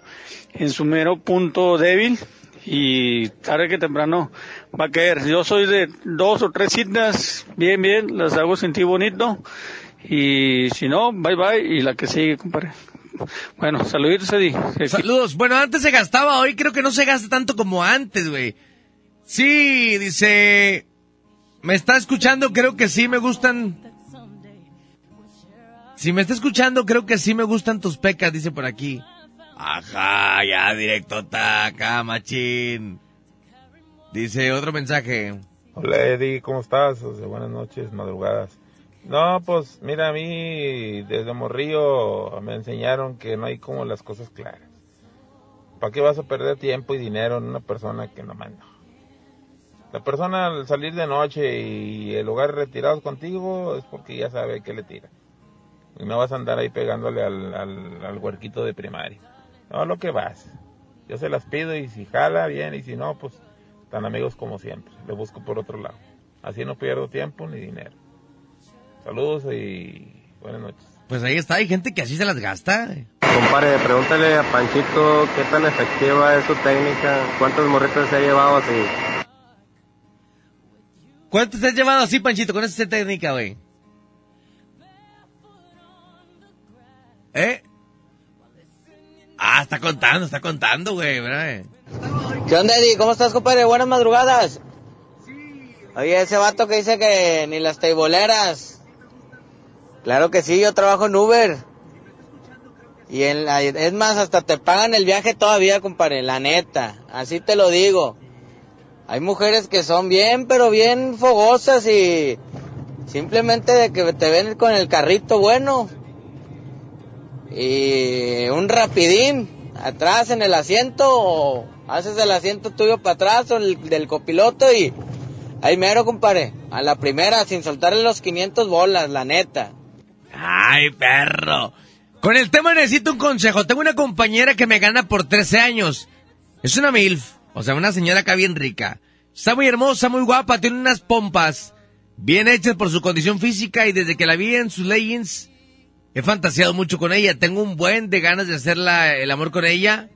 en su mero punto débil y tarde que temprano va a caer. Yo soy de dos o tres citas, bien, bien, las hago sentir bonito y si no, bye bye y la que sigue, compadre. Bueno, saluditos, Eddie. Saludos. Bueno, antes se gastaba, hoy creo que no se gasta tanto como antes, güey. Sí, dice... Me está escuchando, creo que sí me gustan... Si me está escuchando, creo que sí me gustan tus pecas, dice por aquí. Ajá, ya directo acá, machín. Dice otro mensaje. Hola Eddie, ¿cómo estás? O sea, buenas noches, madrugadas. No, pues mira, a mí desde Morrillo me enseñaron que no hay como las cosas claras. ¿Para qué vas a perder tiempo y dinero en una persona que no manda? La persona al salir de noche y el lugar retirado contigo es porque ya sabe que le tira. Y no vas a andar ahí pegándole al, al, al huerquito de primaria. No, lo que vas. Yo se las pido y si jala, bien, y si no, pues tan amigos como siempre. Le busco por otro lado. Así no pierdo tiempo ni dinero. Saludos y buenas noches. Pues ahí está, hay gente que así se las gasta. Compadre, pregúntale a Panchito qué tan efectiva es su técnica, cuántas morritas se ha llevado así. ¿Cuánto te has llevado así, Panchito, con esa técnica, güey? ¿Eh? Ah, está contando, está contando, güey. ¿verdad? ¿Qué onda, Eddie? ¿Cómo estás, compadre? Buenas madrugadas. Oye, ese vato que dice que ni las teiboleras. Claro que sí, yo trabajo en Uber. Y en la- es más, hasta te pagan el viaje todavía, compadre, la neta. Así te lo digo. Hay mujeres que son bien, pero bien fogosas y simplemente de que te ven con el carrito bueno. Y un rapidín atrás en el asiento o haces el asiento tuyo para atrás o el del copiloto y ahí mero, compadre. A la primera, sin soltarle los 500 bolas, la neta. Ay, perro. Con el tema necesito un consejo. Tengo una compañera que me gana por 13 años. Es una MILF, o sea, una señora acá bien rica. Está muy hermosa, muy guapa, tiene unas pompas bien hechas por su condición física y desde que la vi en sus leggings he fantaseado mucho con ella. Tengo un buen de ganas de hacer la- el amor con ella.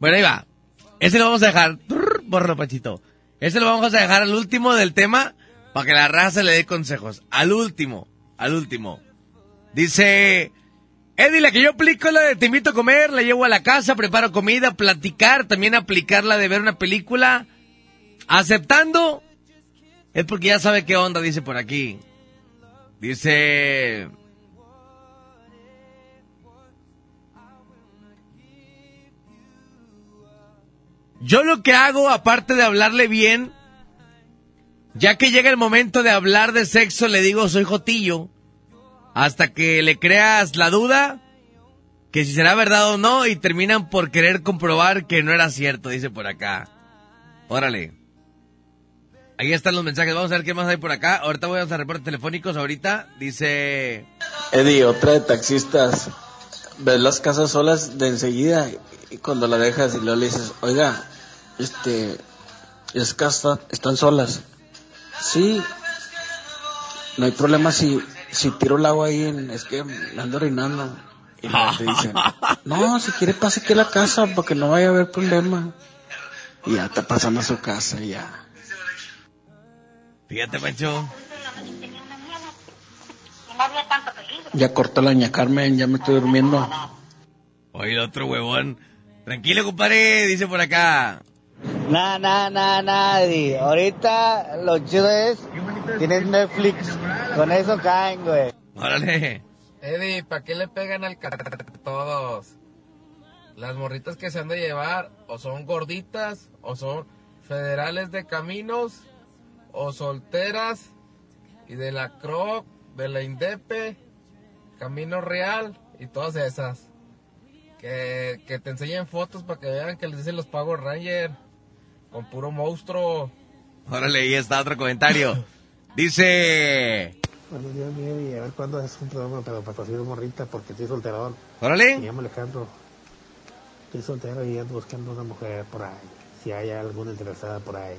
Bueno, ahí va. Ese lo vamos a dejar. Borra, Pachito. Ese lo vamos a dejar al último del tema para que la raza le dé consejos. Al último, al último. Dice, Eddie, la que yo aplico la de te invito a comer, la llevo a la casa, preparo comida, platicar, también aplicar la de ver una película. Aceptando, es porque ya sabe qué onda, dice por aquí. Dice... Yo lo que hago, aparte de hablarle bien, ya que llega el momento de hablar de sexo, le digo soy jotillo. Hasta que le creas la duda, que si será verdad o no, y terminan por querer comprobar que no era cierto, dice por acá. Órale. Ahí están los mensajes, vamos a ver qué más hay por acá. Ahorita voy a hacer reportes telefónicos, ahorita dice... Eddie, otra de taxistas. Ves las casas solas de enseguida y cuando la dejas y luego le dices, oiga, este, es casa, están solas. Sí, no hay problema si, si tiro el agua ahí, en, es que me ando orinando. Y te dicen, no, si quiere pase aquí a la casa para que no vaya a haber problema. Y ya está pasando a su casa y ya. Fíjate, Pancho. Ya cortó la ña Carmen, ya me estoy durmiendo. Oye, el otro huevón. Tranquilo, compadre, dice por acá. Nah, nah, nah, nadie. Ahorita lo chido es, tienes Netflix. Con eso caen, güey. Órale. Eddie, ¿para qué le pegan al c todos? Las morritas que se han de llevar o son gorditas o son federales de caminos o solteras y de la CROC, de la INDEPE, Camino Real y todas esas. Que, que te enseñen fotos para que vean que les dicen los Power Ranger con puro monstruo. Órale, ahí está otro comentario. Dice... Buenos días, y a ver cuándo es un programa pero para conseguir morrita porque estoy solterón. Órale. Me llamo Alejandro. Estoy soltero y ando buscando una mujer por ahí. Si hay alguna interesada por ahí.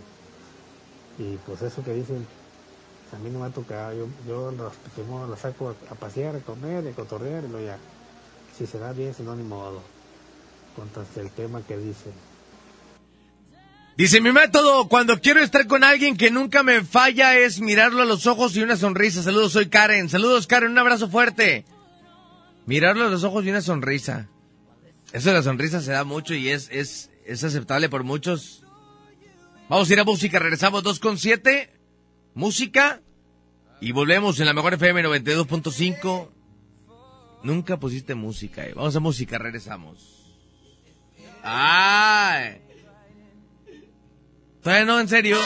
Y pues eso que dicen, a mí no me ha tocado. Yo, yo los primero los saco a, a pasear, a comer, a cotorrear y luego ya. Si se da bien, si no, ni modo. Contra el tema que dicen. Dice, mi método, cuando quiero estar con alguien que nunca me falla es mirarlo a los ojos y una sonrisa. Saludos, soy Karen. Saludos, Karen, un abrazo fuerte. Mirarlo a los ojos y una sonrisa. Eso de la sonrisa se da mucho y es, es, es aceptable por muchos. Vamos a ir a música, regresamos 2 con 7. Música. Y volvemos en la mejor FM 92.5. Nunca pusiste música, eh. Vamos a música, regresamos. ¡Ay! Todavía no, en serio.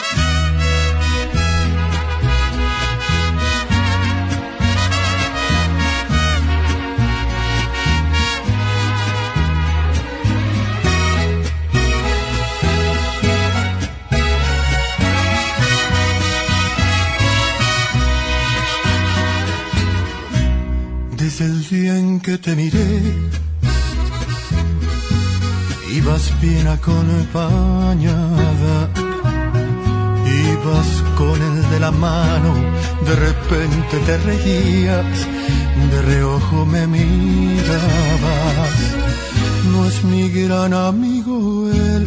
Desde el día en que te miré, ibas bien acompañada, ibas con el de la mano, de repente te reías, de reojo me mirabas. No es mi gran amigo él,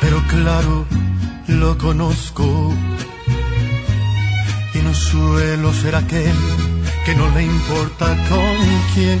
pero claro, lo conozco y no suelo ser aquel que no le importa con quién,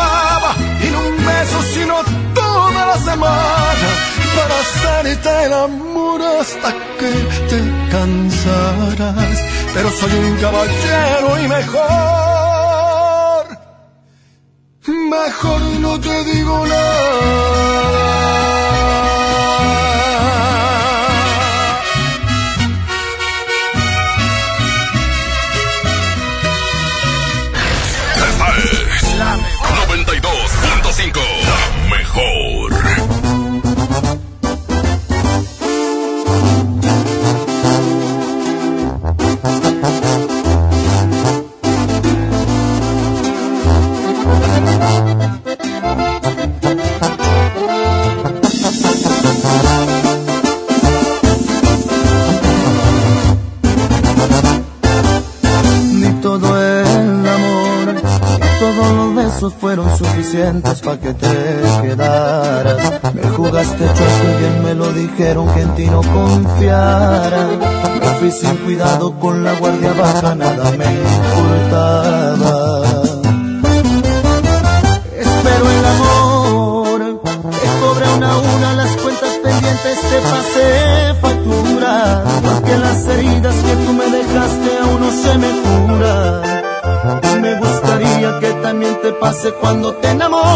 beso, sino toda la semana para hacerte el amor hasta que te cansarás. Pero soy un caballero y mejor, mejor no te digo nada. Suficientes para que te quedaras. Me jugaste chueco y bien me lo dijeron que en ti no confiara. Me fui sin cuidado con la guardia baja, nada me pase cuando te enamores,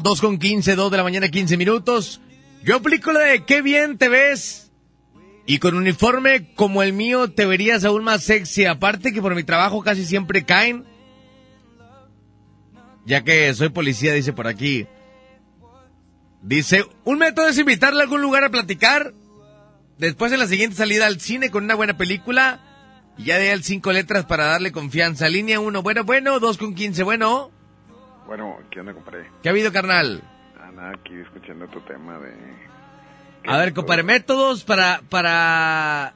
regresamos, 2 con 15, 2 de la mañana, 15 minutos. Yo aplico la de qué bien te ves. Y con uniforme como el mío te verías aún más sexy. Aparte que por mi trabajo casi siempre caen. Ya que soy policía, dice por aquí. Dice, un método es invitarle a algún lugar a platicar. Después en la siguiente salida al cine con una buena película. Y ya de él cinco letras para darle confianza. Línea 1, bueno, bueno. 2 con 15, bueno. Bueno, ¿qué onda, compadre? ¿Qué ha habido, carnal? Ah, nada, aquí escuchando tu tema de... A ver, compadre, métodos para, para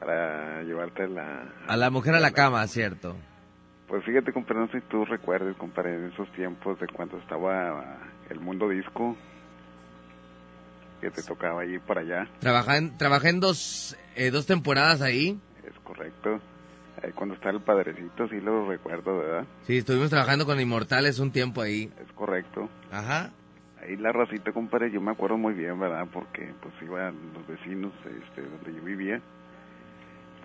Para llevarte la... a la mujer a la cama, ¿cierto? Pues fíjate, compadre, no sé si tú recuerdes, compadre, en esos tiempos de cuando estaba el mundo disco, que te tocaba ir para allá, Trabajé en, trabajé en dos, eh, dos temporadas ahí. es correcto. Ahí cuando está el padrecito, sí lo recuerdo, ¿verdad? Sí, estuvimos trabajando con Inmortales un tiempo ahí. Es correcto. Ajá. Ahí la racita, compadre, yo me acuerdo muy bien, ¿verdad? Porque pues iban los vecinos este, donde yo vivía.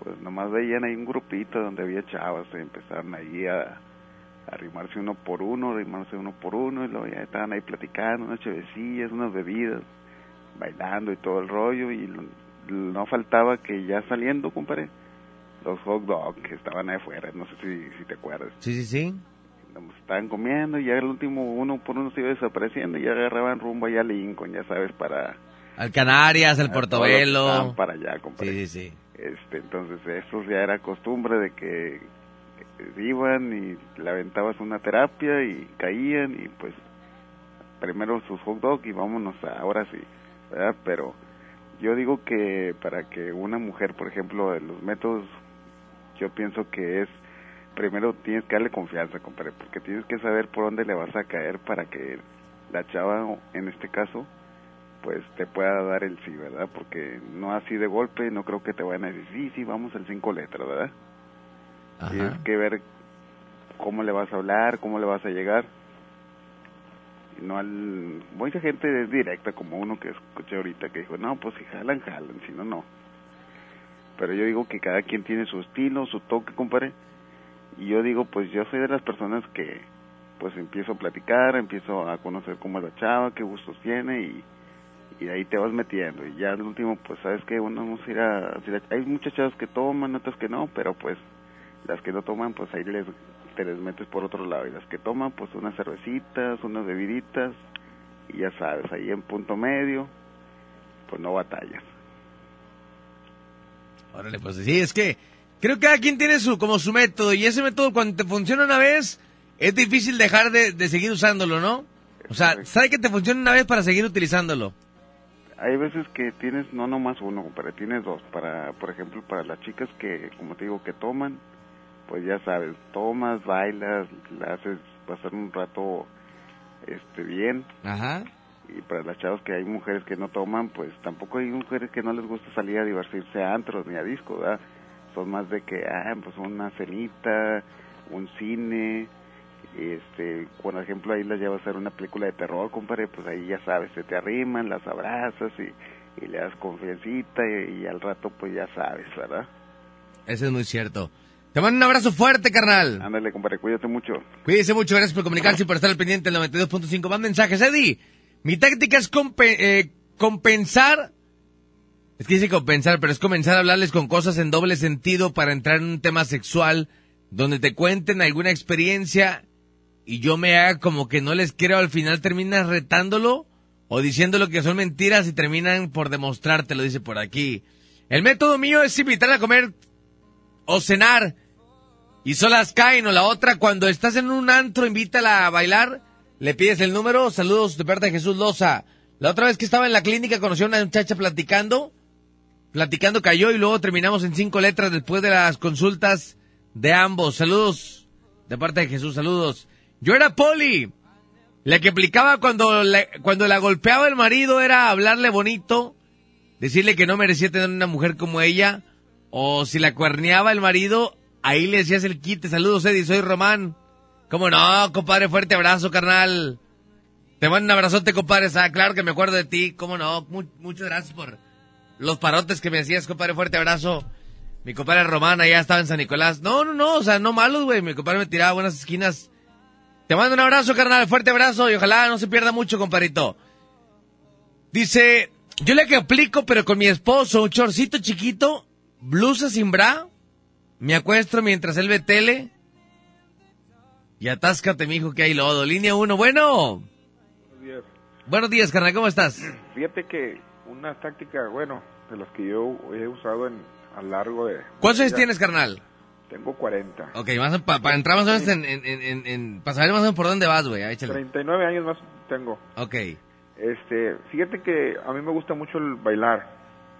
Pues nomás veían ahí un grupito donde había chavas, y empezaron ahí a, a arrimarse uno por uno, arrimarse uno por uno, y luego ya estaban ahí platicando, unas chevecillas, unas bebidas, bailando y todo el rollo, y no faltaba que ya saliendo, compadre, los hot dogs que estaban ahí afuera, no sé si, si te acuerdas Sí, sí, sí. nos estaban comiendo y ya el último uno por uno se iba desapareciendo y ya agarraban rumbo allá a Lincoln, ya sabes, para... Al Canarias, al Portobelo. para allá, compadre. Sí, sí, sí. Este, entonces eso ya era costumbre de que eh, iban y le aventabas una terapia y caían y pues primero sus hot dog y vámonos a- ahora sí, ¿verdad? Pero yo digo que para que una mujer, por ejemplo, los métodos, yo pienso que es primero tienes que darle confianza, compadre, porque tienes que saber por dónde le vas a caer para que la chava, en este caso, pues te pueda dar el sí, ¿verdad? Porque no así de golpe, no creo que te vayan a decir, sí, sí, vamos al cinco letras, ¿verdad? Tienes que ver cómo le vas a hablar, cómo le vas a llegar. No al... Mucha gente es directa, como uno que escuché ahorita, que dijo, no, pues si jalan, jalan, si no, no. Pero yo digo que cada quien tiene su estilo, su toque, compadre. Y yo digo, pues yo soy de las personas que, pues empiezo a platicar, empiezo a conocer cómo es la chava, qué gustos tiene y, y ahí te vas metiendo. Y ya al último, pues sabes que uno vamos a ir a... Hay muchas chavas que toman, otras que no, pero pues las que no toman, pues ahí les, te les metes por otro lado. Y las que toman, pues unas cervecitas, unas bebiditas, y ya sabes, ahí en punto medio, pues no batallas. Órale, pues sí, es que creo que cada quien tiene su como su método y ese método cuando te funciona una vez es difícil dejar de, de seguir usándolo, ¿no? O sea, sabe que te funciona una vez para seguir utilizándolo. Hay veces que tienes no nomás uno, compadre, tienes dos. Para, por ejemplo, para las chicas que, como te digo, que toman, pues ya sabes, tomas, bailas, la haces pasar un rato este bien. Ajá. Y para las chavas que hay mujeres que no toman, pues tampoco hay mujeres que no les gusta salir a divertirse a antros ni a discos, ¿verdad? son más de que, ah, pues una cenita, un cine, este, por ejemplo, ahí las llevas a ver una película de terror, compadre, pues ahí ya sabes, se te arriman, las abrazas y, y le das confiancita y, y al rato pues ya sabes, ¿verdad? Eso es muy cierto. Te mando un abrazo fuerte, carnal. Ándale, compadre, cuídate mucho. Cuídese mucho, gracias por comunicarse y por estar al pendiente del 92.5. Más mensajes, Eddie. Mi táctica es eh, compensar. Es que dice compensar, pero es comenzar a hablarles con cosas en doble sentido para entrar en un tema sexual donde te cuenten alguna experiencia y yo me haga como que no les quiero, al final terminas retándolo o diciéndolo que son mentiras y terminan por demostrártelo, dice por aquí. El método mío es invitar a comer o cenar y solas caen o la otra cuando estás en un antro invítala a bailar le pides el número. Saludos de parte de Jesús Loza. La otra vez que estaba en la clínica conocí a una muchacha platicando. Platicando cayó y luego terminamos en cinco letras después de las consultas de ambos. Saludos de parte de Jesús saludos. Yo era Poli la que aplicaba cuando la, cuando la golpeaba el marido era hablarle bonito decirle que no merecía tener una mujer como ella o si la cuerneaba el marido, ahí le decías el quite. Saludos, Eddie, soy Román. ¿Cómo no, compadre? Fuerte abrazo, carnal. Te mando un abrazote, compadre. Ah, claro que me acuerdo de ti. ¿Cómo no? Mu- muchas gracias por los parotes que me hacías, compadre. Fuerte abrazo. Mi compadre Román allá estaba en San Nicolás. No, no, no, o sea, no malos, güey. Mi compadre me tiraba buenas esquinas. Te mando un abrazo, carnal. Fuerte abrazo y ojalá no se pierda mucho, compadrito. Dice, yo le que aplico, pero con mi esposo, un chorcito chiquito, blusa sin bra, me acuesto mientras él ve tele y atáscate, mi hijo, que hay lodo. Línea 1, bueno. Buenos días. Buenos días, carnal, ¿cómo estás? Fíjate que una táctica, bueno, de las que yo he usado en, a lo largo de... ¿Cuántos años tienes, carnal? Tengo 40. Ok, para entrar más o menos en, en, en, en- para saber más o menos por dónde vas, güey, ahí échale. 39 años más tengo. Ok. Este, fíjate que a mí me gusta mucho el bailar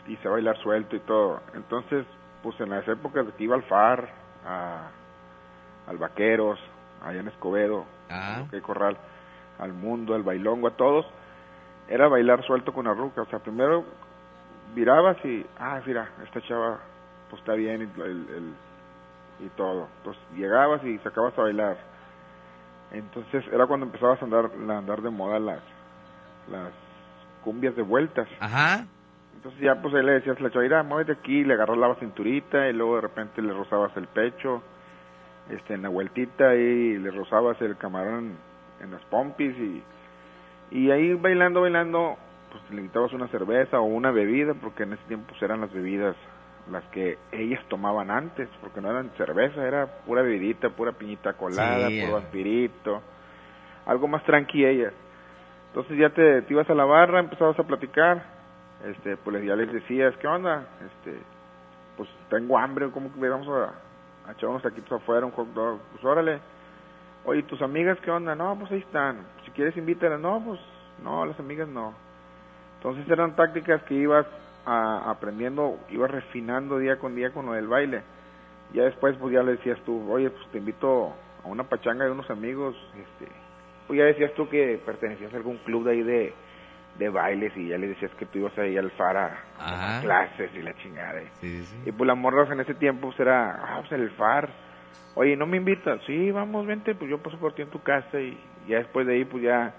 y sé bailar suelto y todo. Entonces, pues en las épocas de que iba al FAR, a, al Vaqueros, allá en Escobedo, Ah. que Corral, al Mundo, al Bailongo, a todos, era bailar suelto con la ruca. O sea, primero virabas y, ah, mira, esta chava, pues está bien y, el- el- y todo. Entonces llegabas y sacabas a bailar. Entonces era cuando empezabas a andar, a andar de moda las, las cumbias de vueltas. Ajá. Entonces ya pues ahí le decías a la chava, mira, muévete aquí, le agarras la cinturita y luego de repente le rozabas el pecho, este, en la vueltita y le rozabas el camarón en las pompis y, y ahí bailando, bailando, pues le invitabas una cerveza o una bebida, porque en ese tiempo pues, eran las bebidas las que ellas tomaban antes, porque no eran cerveza, era pura bebidita, pura piñita colada, Sí, puro eh. vampirito, algo más tranqui ellas. Entonces ya te, te ibas a la barra, empezabas a platicar, este, pues ya les decías, ¿qué onda? Este, pues tengo hambre, ¿cómo que vamos a, a echar unos taquitos afuera, un hot dog? Pues órale. Oye, ¿tus amigas qué onda? No, pues ahí están. Si quieres invítalas. No, pues no, las amigas no. Entonces eran tácticas que ibas aprendiendo, ibas refinando día con día con lo del baile. Ya después pues ya le decías tú, oye, pues te invito a una pachanga de unos amigos, este, pues ya decías tú que pertenecías a algún club de ahí de, de bailes y ya le decías que tú ibas ahí al FAR a, a clases y la chingada. Y pues las morras en ese tiempo pues era, ah, pues el FAR. Oye, ¿no me invitas? Sí, vamos, vente, pues yo paso por ti en tu casa y ya después de ahí pues ya,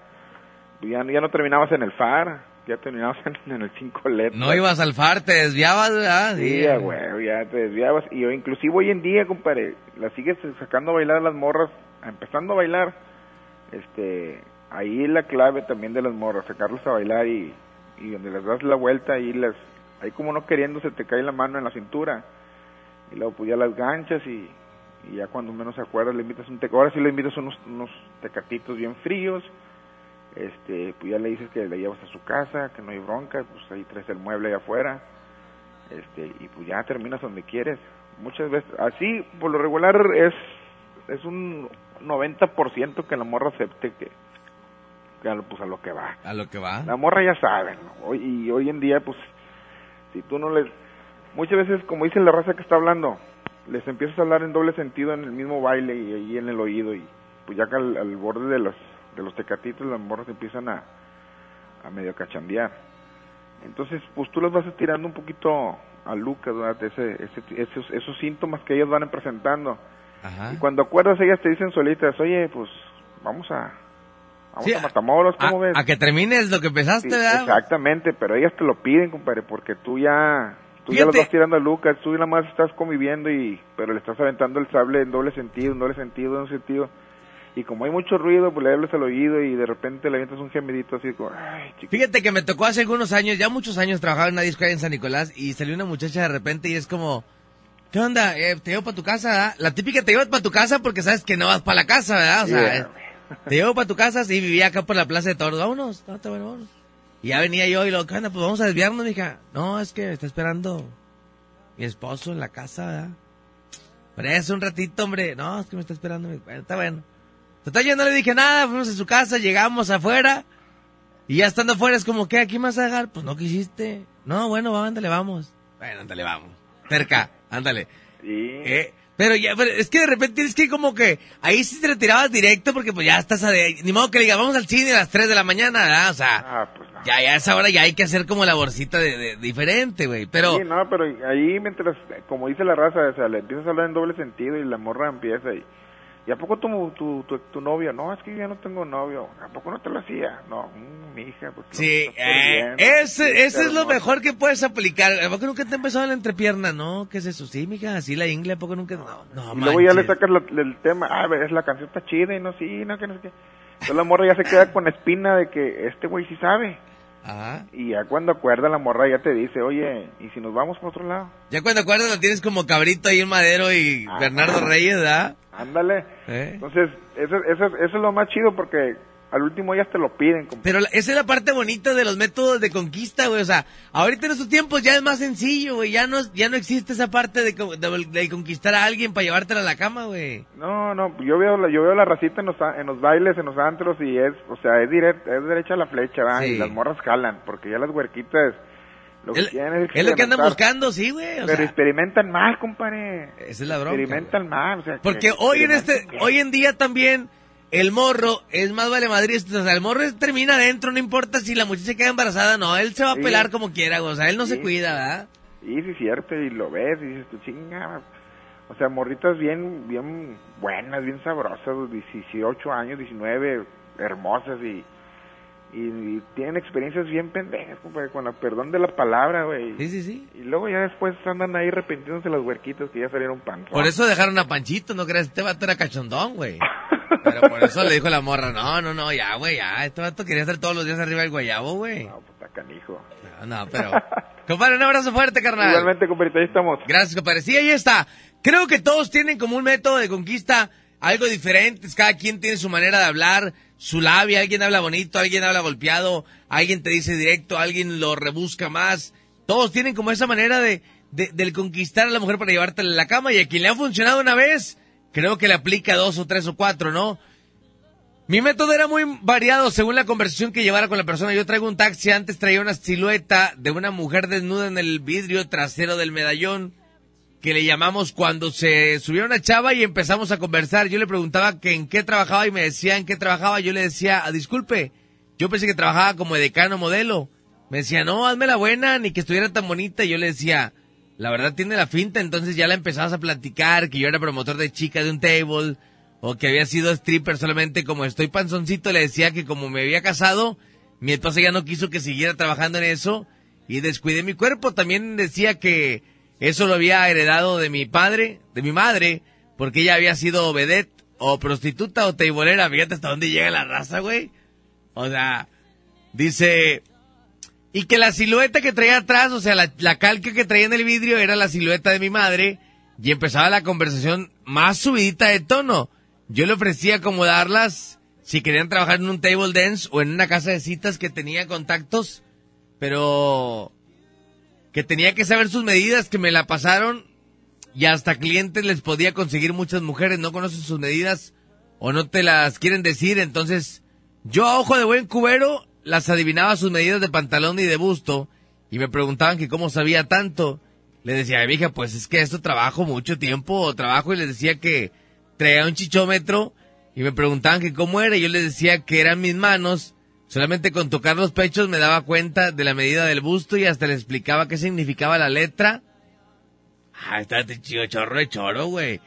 pues ya, ya no terminabas en el FAR, ya terminabas en, en el cinco letras. No ibas al far, te desviabas, ¿verdad? Sí, a huevo, ya te desviabas. Y yo, inclusive hoy en día, compadre, la sigues sacando a bailar a las morras, empezando a bailar. Este, ahí es la clave también de las morras, sacarlas a bailar y, y donde les das la vuelta, ahí las, ahí como no queriendo se te cae la mano en la cintura. Y luego pues ya las ganchas y, y ya cuando menos se acuerdas le invitas un teco. Ahora sí le invitas unos, unos tecatitos bien fríos. Este, pues ya le dices que le llevas a su casa, que no hay bronca, pues ahí traes el mueble ahí afuera este y pues ya terminas donde quieres muchas veces así por lo regular es es un 90% que la morra acepte que a lo, pues a lo que va A lo que va. la morra ya sabe ¿no? hoy, y hoy en día pues si tú no les muchas veces como dice la raza que está hablando les empiezas a hablar en doble sentido en el mismo baile y ahí en el oído y pues ya que al, al borde de los de los tecatitos las morras empiezan a a medio cachandear entonces, pues tú las vas estirando un poquito a Lucas, ¿verdad? Ese, ese- esos, esos síntomas que ellos van presentando. Ajá. Y cuando acuerdas, ellas te dicen solitas, oye, pues vamos a, vamos Sí, a Matamoros, ¿cómo a, ves? a que termines lo que empezaste, Sí, ¿verdad? exactamente, pero ellas te lo piden, compadre, porque tú ya, tú ya los Fíjate. vas tirando a Lucas, tú nada más estás conviviendo y, pero le estás aventando el sable en doble sentido, en doble sentido, en doble sentido. Y como hay mucho ruido, pues le hables al oído y de repente le avientas un gemidito así como, ay. Fíjate que me tocó hace algunos años, ya muchos años, trabajaba en una disco ahí en San Nicolás y salió una muchacha de repente y es como, ¿qué onda? Eh, te llevo para tu casa, ¿verdad? La típica te llevo para tu casa porque sabes que no vas para la casa, ¿verdad? O sea, Yeah. eh, te llevo para tu casa, sí, vivía acá por la Plaza de Toros, vámonos, no, está bueno, vámonos. Y ya venía yo y lo, ¿qué onda? Pues vamos a desviarnos, mija. No, es que me está esperando mi esposo en la casa, ¿verdad? Pero es un ratito, hombre. No, es que me está esperando. mi- Bueno, está bueno. Total, yo no le dije nada, fuimos a su casa, llegamos afuera. Y ya estando afuera es como, ¿qué? ¿Aquí más a dejar? Pues no quisiste. No, bueno, va, ándale, vamos. Bueno, ándale, vamos. Cerca, ándale. Eh, pero ya, pero es que de repente tienes que como que ahí sí te retirabas directo porque pues ya estás a de, ni modo que le diga, vamos al cine a las 3 de la mañana, ¿verdad? O sea, Ah, pues ya, ya a esa hora ya hay que hacer como laborcita de, de- diferente, güey. Pero, Sí, no, pero ahí mientras, como dice la raza, o sea, le empiezas a hablar en doble sentido y la morra empieza y... ¿Y a poco tu, tu, tu, tu novio? No, es que yo ya no tengo novio. ¿A poco no te lo hacía? No, mm, mi hija, pues... sí, estás eh, ese, ese es lo mejor que puedes aplicar. ¿A poco nunca te empezó la entrepierna? No, ¿qué es eso? Sí, mija, así la ingle, ¿a poco nunca? No, no, Y luego ya le sacas la- el tema, ah, es la canción está chida y no, sí, no, que no sé qué. Entonces la morra ya se queda con la espina de que este güey sí sabe. Ajá. Y ya cuando acuerda la morra ya te dice, oye, ¿y si nos vamos por otro lado? Ya cuando acuerdas lo tienes como cabrito ahí en Madero y Bernardo Reyes, ¿verdad? Ándale. ¿Eh? Entonces, eso, eso, eso es lo más chido porque al último ya te lo piden. compa. Pero la- esa es la parte bonita de los métodos de conquista, güey. O sea, ahorita en estos tiempos ya es más sencillo, güey. Ya no, ya no existe esa parte de, de- de conquistar a alguien para llevártela a la cama, güey. No, no, yo veo la, yo veo la racita en los, en los bailes, en los antros y es, o sea, es directa, es derecha a la flecha, ¿va? Sí. Y las morras jalan, porque ya las huerquitas lo que Es- es, Es lo que andan buscando, sí, güey. Pero sea, experimentan mal, compadre. esa es la bronca. Experimentan mal, o sea. Porque que hoy en este, hoy en día también, el morro es más vale Madrid. O sea, el morro termina adentro, no importa si la muchacha queda embarazada, no. Él se va a Sí. pelar como quiera. O sea, él no se Sí. cuida, ¿verdad? Y sí es cierto, y lo ves, y dices tú, chinga. O sea, morritas bien, bien buenas, bien sabrosas, 18 años, 19, hermosas y, y, y tienen experiencias bien pendejas, compadre, con la perdón de la palabra, güey. Sí, sí, sí. Y luego ya después andan ahí arrepintiéndose las huerquitas que ya salieron pan. Por eso dejaron a Panchito, ¿no crees? Este vato era cachondón, güey. Pero por eso le dijo la morra, no, no, no, ya, güey, ya. Este vato quería estar todos los días arriba del guayabo, güey. No, puta canijo. No, no, pero... Compadre, un abrazo fuerte, carnal. Igualmente, compadre, ahí estamos. Gracias, compadre. Sí, ahí está. Creo que todos tienen como un método de conquista algo diferente. Cada quien tiene su manera de hablar, su labia. Alguien habla bonito, alguien habla golpeado, alguien te dice directo, alguien lo rebusca más. Todos tienen como esa manera de, de, del conquistar a la mujer para llevártela a la cama. Y a quien le ha funcionado una vez, creo que le aplica dos o tres o cuatro, ¿no? Mi método era muy variado según la conversación que llevara con la persona. Yo traigo un taxi, antes traía una silueta de una mujer desnuda en el vidrio trasero del medallón, que le llamamos cuando se subió una chava y empezamos a conversar. Yo le preguntaba que en qué trabajaba y me decía en qué trabajaba. Yo le decía, "Ah, disculpe, yo pensé que trabajaba como decano modelo. Me decía, no, hazme la buena, ni que estuviera tan bonita. Y yo le decía, la verdad tiene la finta. Entonces ya la empezabas a platicar, que yo era promotor de chica de un table, o que había sido stripper solamente como estoy panzoncito. Le decía que como me había casado, mi esposa ya no quiso que siguiera trabajando en eso y descuidé mi cuerpo. También decía que eso lo había heredado de mi padre, de mi madre, porque ella había sido vedette o prostituta o teibolera. Fíjate hasta dónde llega la raza, güey. O sea, dice... Y que la silueta que traía atrás, o sea, la, la calca que traía en el vidrio era la silueta de mi madre. Y empezaba la conversación más subidita de tono. Yo le ofrecía acomodarlas si querían trabajar en un table dance o en una casa de citas que tenía contactos, pero que tenía que saber sus medidas, que me la pasaron y hasta clientes les podía conseguir muchas mujeres, no conocen sus medidas o no te las quieren decir, entonces yo a ojo de buen cubero las adivinaba sus medidas de pantalón y de busto y me preguntaban que cómo sabía tanto. Le decía, "Ay, mija, pues es que esto trabajo mucho tiempo, trabajo y les decía que traía un chichómetro y me preguntaban que cómo era y yo les decía que eran mis manos. Solamente con tocar los pechos me daba cuenta de la medida del busto y hasta le explicaba qué significaba la letra Ah, está chido chorro de choro, güey.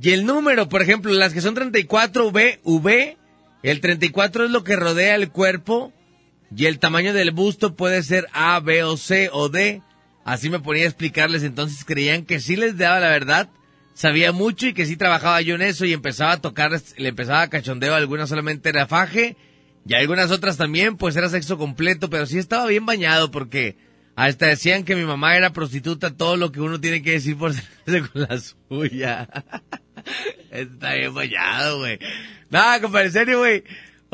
Y el número, por ejemplo, las que son 34 V, V, el 34 es lo que rodea el cuerpo y el tamaño del busto puede ser A, B o C o D. Así me ponía a explicarles, entonces creían que sí les daba la verdad, sabía mucho y que sí trabajaba yo en eso y empezaba a tocar, le empezaba a cachondeo, algunas solamente era faje y algunas otras también, pues era sexo completo, pero sí estaba bien bañado porque hasta decían que mi mamá era prostituta, todo lo que uno tiene que decir por con la suya. Está bien bañado, güey. Nada, compadre, en serio, güey.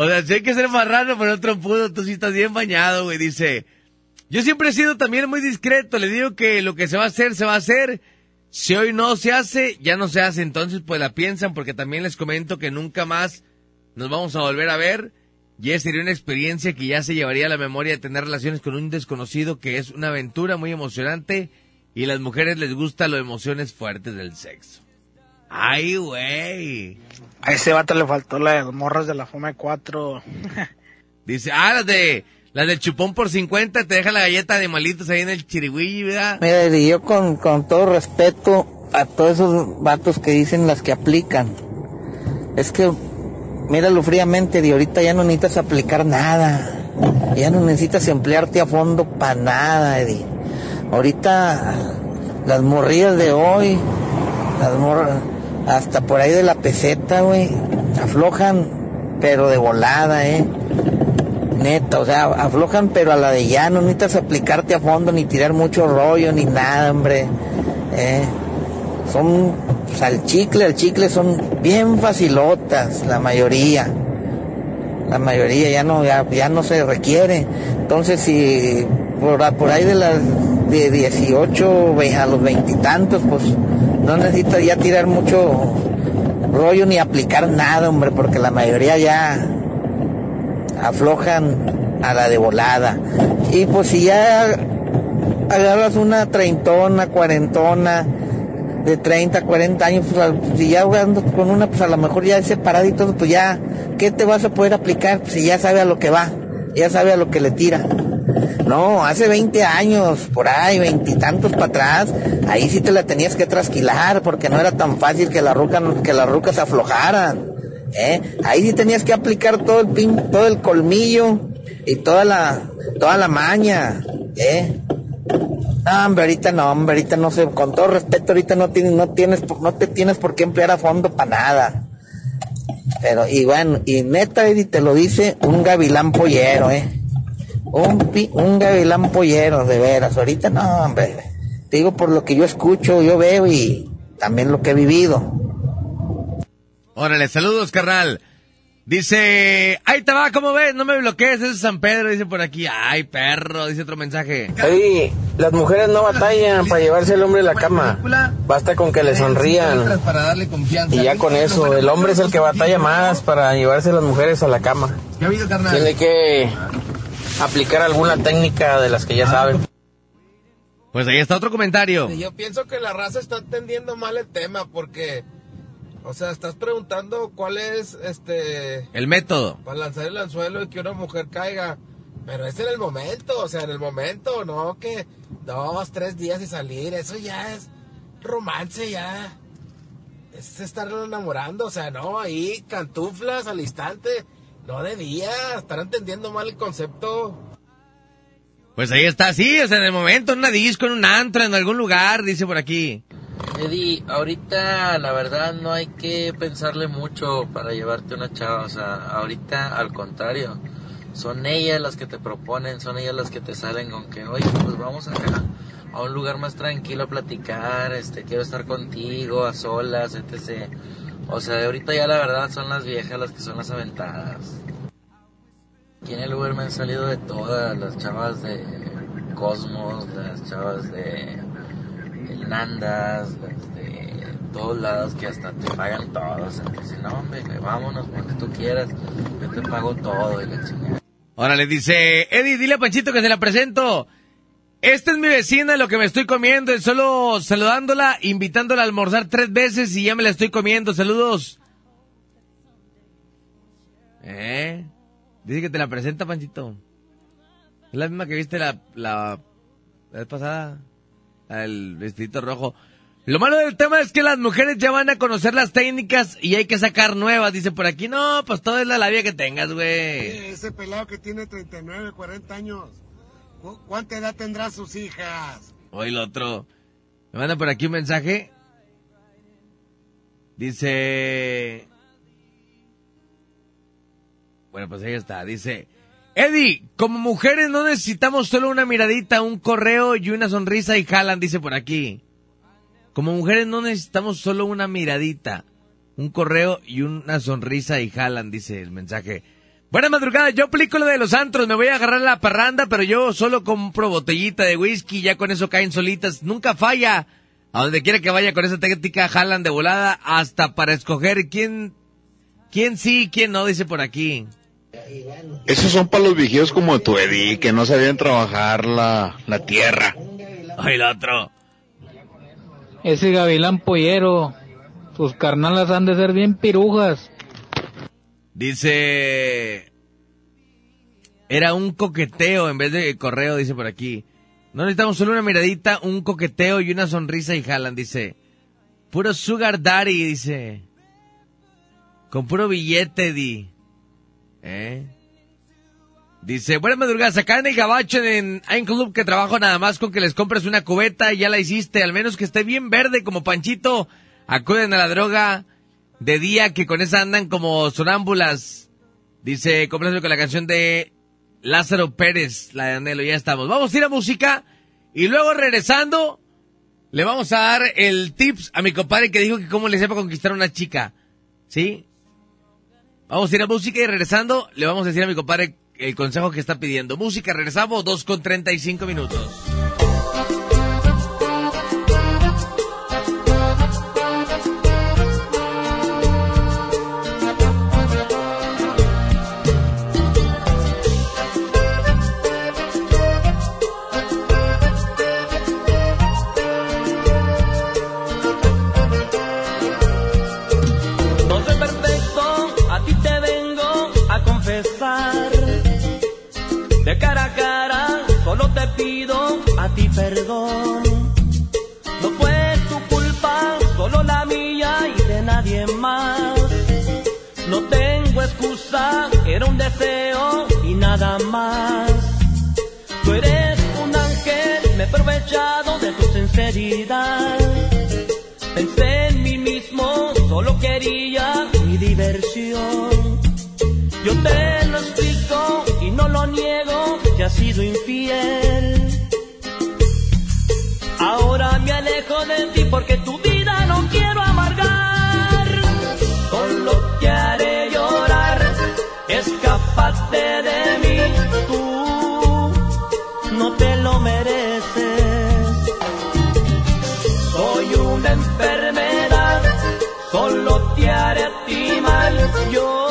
O sea, si hay que ser marrano, pero otro pudo, tú sí estás bien bañado, güey. Dice, yo siempre he sido también muy discreto, le digo que lo que se va a hacer, se va a hacer. Si hoy no se hace, ya no se hace, entonces pues la piensan, porque también les comento que nunca más nos vamos a volver a ver. Y esa sería una experiencia que ya se llevaría a la memoria de tener relaciones con un desconocido, que es una aventura muy emocionante y a las mujeres les gusta las emociones fuertes del sexo. Ay, güey. A ese vato le faltó las morras de la Fome 4. Dice, ah, las de, las del chupón por 50, te deja la galleta de malitos ahí en el chirigüilli, ¿verdad? Mira, y yo con, con todo respeto a todos esos vatos que dicen las que aplican. Es que, míralo fríamente, de ahorita ya no necesitas aplicar nada. Ya no necesitas emplearte a fondo para nada, Eddie. Ahorita las morrillas de hoy, las morras, hasta por ahí de la peseta, güey, aflojan, pero de volada, eh. Neta, o sea, aflojan, pero a la de ya, no necesitas aplicarte a fondo, ni tirar mucho rollo, ni nada, hombre. Eh. Son, pues, al chicle, al chicle son bien facilotas, la mayoría. La mayoría ya no, ya, ya no se requiere. Entonces, si por, por ahí de las de 18 ve- a los veintitantos, pues no necesitas ya tirar mucho rollo ni aplicar nada, hombre, porque la mayoría ya aflojan a la de volada. Y pues si ya agarras una treintona, cuarentona, de 30, 40 años, pues si ya jugando con una, pues a lo mejor ya es separada y todo, pues ya, ¿qué te vas a poder aplicar? Pues si ya sabe a lo que va, ya sabe a lo que le tira. No, hace 20 años, por ahí, veintitantos para atrás, ahí sí te la tenías que trasquilar, porque no era tan fácil que las rucas aflojaran. ¿eh? Ahí sí tenías que aplicar todo el pin, todo el colmillo y toda la, toda la maña, ¿eh? No, hombre, ahorita no, hombre, ahorita no sé, con todo respeto, ahorita no tienes, no tienes, no te tienes por qué emplear a fondo para nada. Pero, y bueno, y neta, Eddie, te lo dice un gavilán pollero, eh. Un, pi- un gavilán pollero, de veras. Ahorita no, hombre. Te digo por lo que yo escucho, yo veo y también lo que he vivido. Órale, saludos, carnal. Dice, ahí te va, ¿cómo ves? No me bloquees, ese es San Pedro, dice por aquí. Ay, perro, dice otro mensaje. Las mujeres no batallan para llevarse al hombre a la cama. Basta con que le sonrían. Y ya con eso, el hombre es el que batalla más para llevarse a las mujeres a la cama. ¿Qué ha habido, carnal? Tiene que aplicar alguna técnica de las que ya saben. Pues ahí está otro comentario. Yo pienso que la raza está entendiendo mal el tema porque, o sea, estás preguntando cuál es, este, El método. para lanzar el anzuelo y que una mujer caiga. Pero es en el momento, o sea, en el momento, no que dos, tres días y salir, eso ya es romance, ya. Es estar enamorando, o sea, no, ahí cantuflas al instante, no de día, están entendiendo mal el concepto. Pues ahí está, sí, o sea, en el momento, en una disco, en un antro, en algún lugar, dice por aquí. Eddie, ahorita la verdad no hay que pensarle mucho para llevarte una chava, o sea, ahorita al contrario, son ellas las que te proponen, son ellas las que te salen con que, oye, pues vamos acá a un lugar más tranquilo a platicar, este, quiero estar contigo, a solas, etc. O sea, ahorita ya la verdad son las viejas las que son las aventadas. Aquí en el Uber me han salido de todas, las chavas de Cosmos, las chavas de Nandas, las de todos lados que hasta te pagan todo. O no, hombre, vámonos cuando tú quieras, yo te pago todo y la chingada. Órale, dice, Eddie, dile a Panchito que se la presento. Esta es mi vecina, lo que me estoy comiendo, es solo saludándola, invitándola a almorzar tres veces y ya me la estoy comiendo. Saludos. ¿Eh? Dice que te la presenta, Panchito. Es la misma que viste la, la, la vez pasada. El vestidito rojo. Lo malo del tema es que las mujeres ya van a conocer las técnicas y hay que sacar nuevas. Dice por aquí, no, pues todo es la labia que tengas, güey. Ese pelado que tiene 39, 40 años, ¿cu- ¿cuánta edad tendrá sus hijas? Hoy el otro. Me manda por aquí un mensaje. Dice... Bueno, pues ahí está. Dice... Eddie, como mujeres no necesitamos solo una miradita, un correo y una sonrisa y jalan, dice por aquí. Como mujeres no necesitamos solo una miradita, un correo y una sonrisa y jalan, dice el mensaje. Buena madrugada, yo aplico lo de los antros, me voy a agarrar la parranda, pero yo solo compro botellita de whisky, ya con eso caen solitas, nunca falla. A donde quiera que vaya con esa técnica, jalan de volada hasta para escoger quién, quién sí y quién no, dice por aquí. Esos son para los viejos como tu Eddie, que no sabían trabajar la, la tierra. Ay, el otro. Ese gavilán pollero, sus carnalas han de ser bien pirujas. Dice... Era un coqueteo en vez de correo, dice por aquí. No necesitamos solo una miradita, un coqueteo y una sonrisa y jalan, dice. Puro sugar daddy, dice. Con puro billete, di. ¿Eh? Dice, buenas madrugadas, acá en el gabacho en hay un club que trabajo nada más con que les compres una cubeta y ya la hiciste, al menos que esté bien verde como Panchito. Acuden a la droga de día que con esa andan como sonámbulas. Dice, cómpraselo con la canción de Lázaro Pérez, la de Anhelo, ya estamos. Vamos a ir a música y luego regresando le vamos a dar el tips a mi compadre que dijo que cómo le sepa conquistar a una chica. ¿Sí? Vamos a ir a música y regresando le vamos a decir a mi compadre el consejo que está pidiendo. Música, regresamos, 2 con 35 minutos. No tengo excusa, era un deseo y nada más. Tú eres un ángel, me he aprovechado de tu sinceridad. Pensé en mí mismo, solo quería mi diversión. Yo te lo explico y no lo niego, que has sido infiel. Ahora me alejo de ti porque tu vida no quiero Yo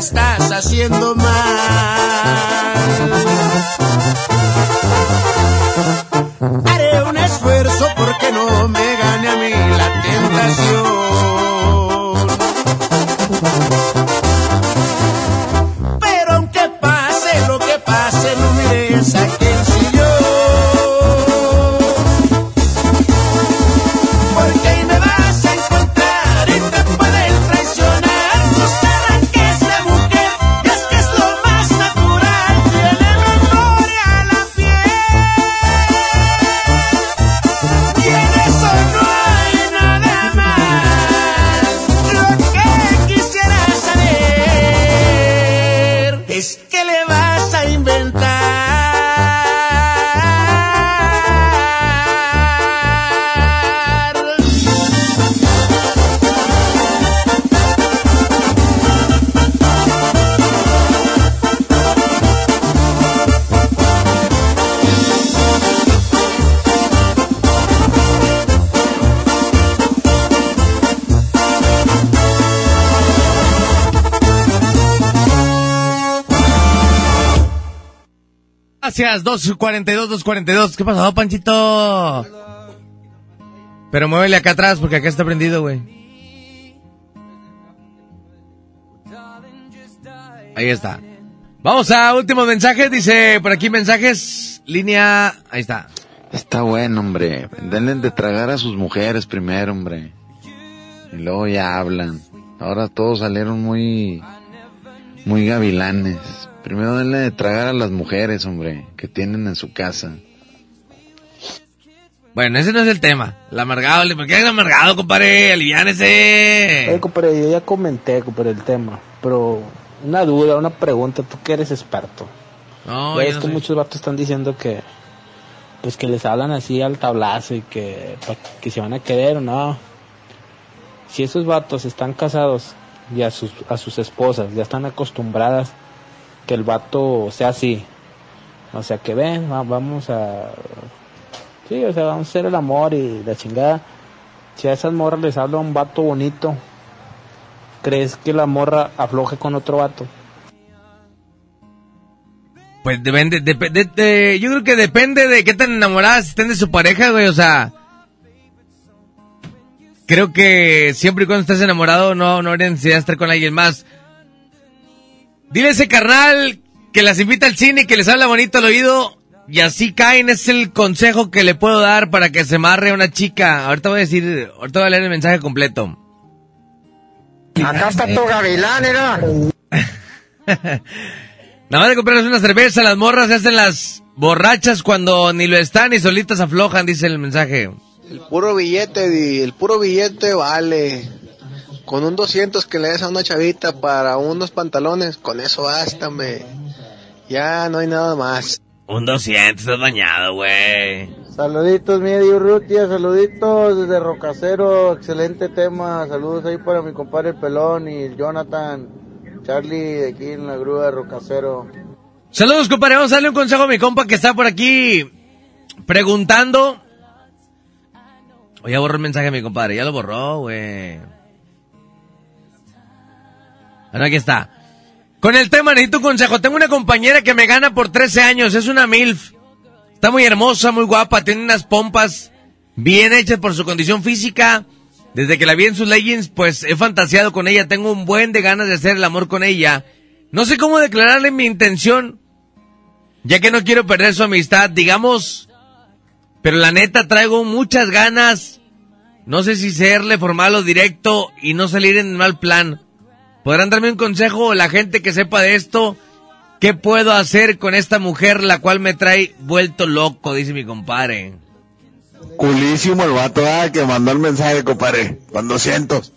estás haciendo mal. Gracias, 242, 242. ¿Qué pasó, Panchito? Pero muévele acá atrás porque acá está prendido, güey. Ahí está. Vamos a últimos mensajes. Dice por aquí mensajes. Línea. Ahí está. Está bueno, hombre. Denle de tragar a sus mujeres primero, hombre. Y luego ya hablan. Ahora todos salieron muy, muy gavilanes. Primero denle de tragar a las mujeres, hombre, que tienen en su casa. Bueno, ese no es el tema. El amargado. ¿Por qué es amargado, compadre? Aliviánese. Eh, compadre, yo ya comenté, compadre, el tema, pero una duda, una pregunta, tú que eres experto. No, es no que soy- muchos vatos están diciendo que, pues que les hablan así al tablazo y que, que se van a querer o no. Si esos vatos están casados y a sus, a sus esposas ya están acostumbradas que el vato sea así, o sea que ven, va- vamos a, sí, o sea, vamos a hacer el amor y la chingada. Si a esas morras les habla un vato bonito, ¿crees que la morra afloje con otro vato? Pues depende, dep- de- yo creo que depende de qué tan enamoradas estén de su pareja, güey, o sea. Creo que siempre y cuando estés enamorado no, no hay necesidad de estar con alguien más. Dile a ese carnal que las invita al cine y que les habla bonito al oído y así caen, es el consejo que le puedo dar para que se amarre a una chica. Ahorita voy a decir, ahorita voy a leer el mensaje completo. Acá está tu gavilán, era. Nada más de comprarles una cerveza, las morras se hacen las borrachas cuando ni lo están y solitas aflojan, dice el mensaje. El puro billete, el puro billete vale. Con un 200 que le des a una chavita para unos pantalones, con eso bástame. Ya no hay nada más. Un 200, estás bañado, güey. Saluditos, mi Eddie Urrutia, saluditos desde Rocacero, excelente tema, saludos ahí para mi compadre el Pelón y Jonathan, Charlie de aquí en la grúa de Rocacero. Saludos, compadre. Vamos a darle un consejo a mi compa que está por aquí preguntando. Oye, borró el mensaje a mi compadre. Ya lo borró, güey. Ahora aquí está. Con el tema necesito un consejo. Tengo una compañera que me gana por 13 años. Es una MILF. Está muy hermosa, muy guapa. Tiene unas pompas bien hechas por su condición física. Desde que la vi en sus leggings, pues he fantaseado con ella. Tengo un buen de ganas de hacer el amor con ella. No sé cómo declararle mi intención. Ya que no quiero perder su amistad, digamos. Pero la neta traigo muchas ganas. No sé si serle formal o directo y no salir en mal plan. ¿Podrán darme un consejo la gente que sepa de esto? ¿Qué puedo hacer con esta mujer la cual me trae vuelto loco? Dice mi compadre. Culísimo el vato ah, que mandó el mensaje, compadre. Con 200.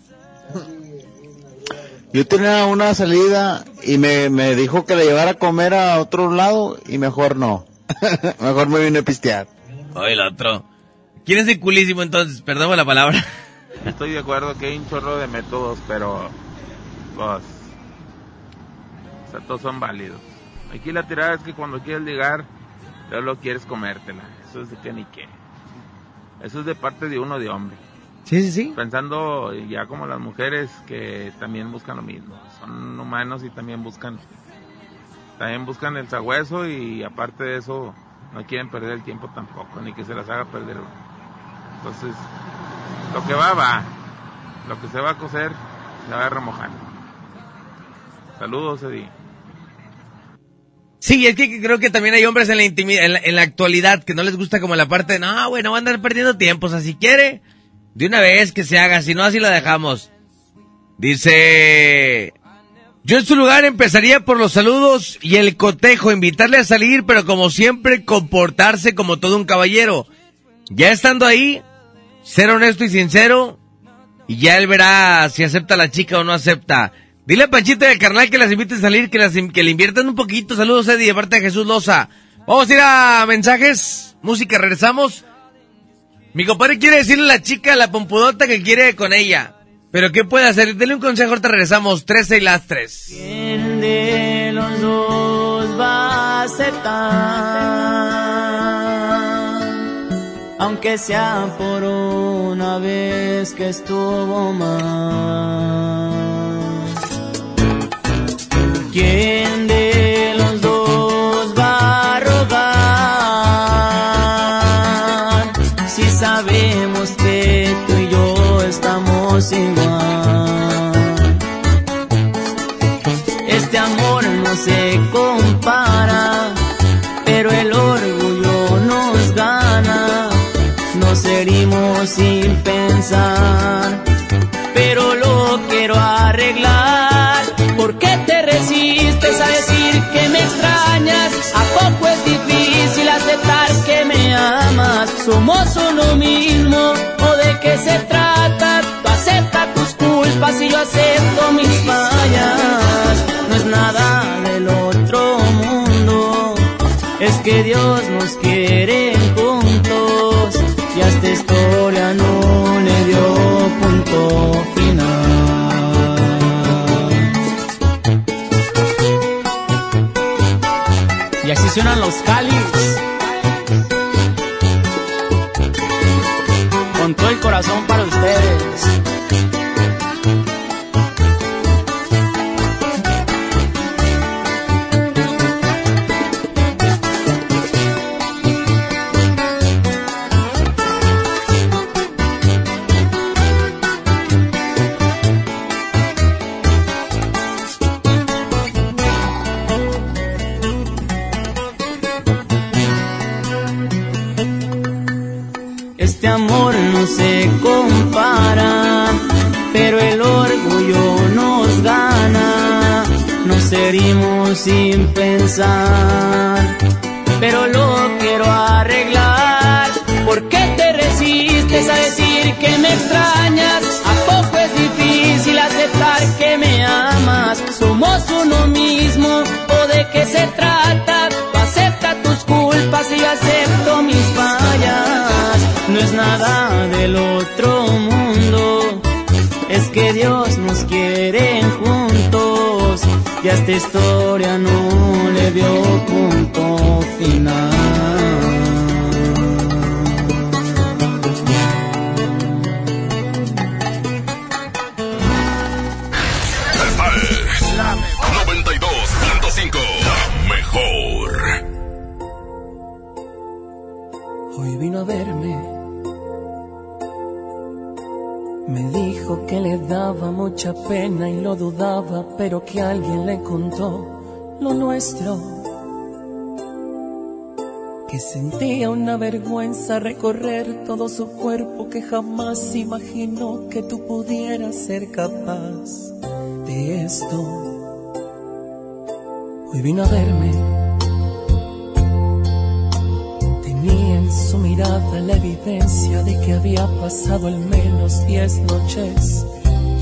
Yo tenía una salida y me, me dijo que le llevara a comer a otro lado y mejor no. mejor me vine a pistear. Oye, el otro. ¿Quién es el culísimo entonces? Perdón la palabra. Estoy de acuerdo que hay un chorro de métodos, pero pues, o sea, todos son válidos. Aquí la tirada es que cuando quieres ligar, lo quieres comértela. Eso es de que ni qué. Eso es de parte de uno de hombre. Sí, sí, sí. Pensando ya como las mujeres que también buscan lo mismo. Son humanos y también buscan también buscan el sagüeso y aparte de eso no quieren perder el tiempo tampoco, ni que se las haga perder. Entonces, lo que va, va. Lo que se va a coser, se va a remojar. Saludos, Eddie. Sí, es que creo que también hay hombres en la, en la, actualidad que no les gusta como la parte de, no, güey, no van a andar perdiendo tiempo. O sea, si quiere, de una vez que se haga, si no, así la dejamos. Dice, yo en su lugar empezaría por los saludos y el cotejo, invitarle a salir, pero como siempre, comportarse como todo un caballero. Ya estando ahí, ser honesto y sincero, y ya él verá si acepta a la chica o no acepta. Dile a Panchita del carnal que las invite a salir, que, las, que le inviertan un poquito. Saludos, Eddie, de parte de Jesús Loza. Vamos a ir a mensajes, música, regresamos. Mi compadre quiere decirle a la chica, la pompudota, que quiere con ella. Pero ¿qué puede hacer? Dele un consejo, ahorita regresamos. 13 y las 3. ¿Quién de los dos va a aceptar? Aunque sea por una vez que estuvo mal. ¿Quién de los dos va a robar? Si sabemos que tú y yo estamos igual. Este amor no se compara, pero el orgullo nos gana. Nos herimos sin pensar, decir que me extrañas? ¿A poco es difícil aceptar que me amas? ¿Somos uno mismo o de qué se trata? Tú aceptas tus culpas y yo acepto mis fallas. No es nada del otro mundo, es que Dios nos quiere Suenan los cáliz. Sin pensar, pero lo quiero arreglar. ¿Por qué te resistes a decir que me extrañas? Y a esta historia no le dio punto final. Mucha pena y lo dudaba, pero que alguien le contó lo nuestro. Que sentía una vergüenza recorrer todo su cuerpo, que jamás imaginó que tú pudieras ser capaz de esto. Hoy vino a verme. Tenía en su mirada la evidencia de que había pasado al menos diez noches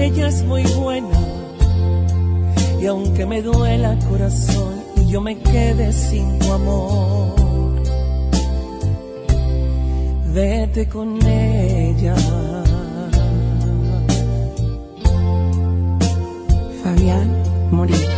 Ella es muy buena. Y aunque me duela corazón y yo me quede sin tu amor, vete con ella. Fabián Murillo.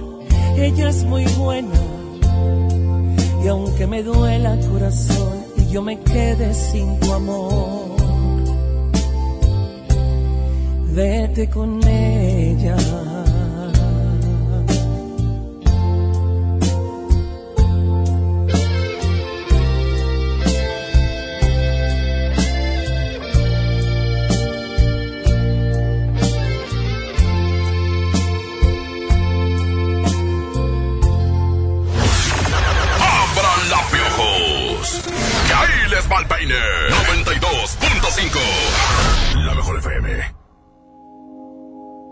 Ella es muy buena. Y aunque me duela corazón y yo me quede sin tu amor, vete con ella. 92.5 La mejor FM.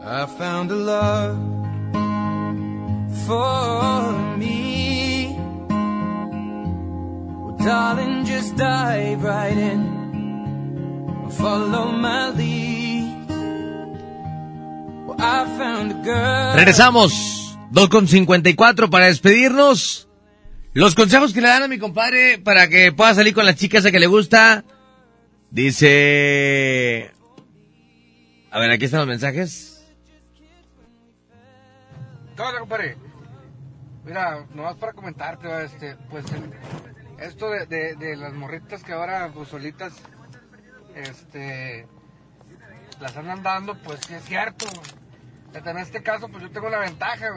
I found a love for me. Well, darling, just dive right in. Follow my lead. Well, I found a girl. Regresamos. 2 con 54 para despedirnos. Los consejos que le dan a mi compadre para que pueda salir con la chica esa que le gusta. Dice... A ver, aquí están los mensajes. ¿Qué onda, compadre? Mira, nomás para comentarte, este, pues esto de, de, las morritas que ahora pues solitas, este, las andan dando, pues sí es cierto. güey. En este caso, pues yo tengo la ventaja.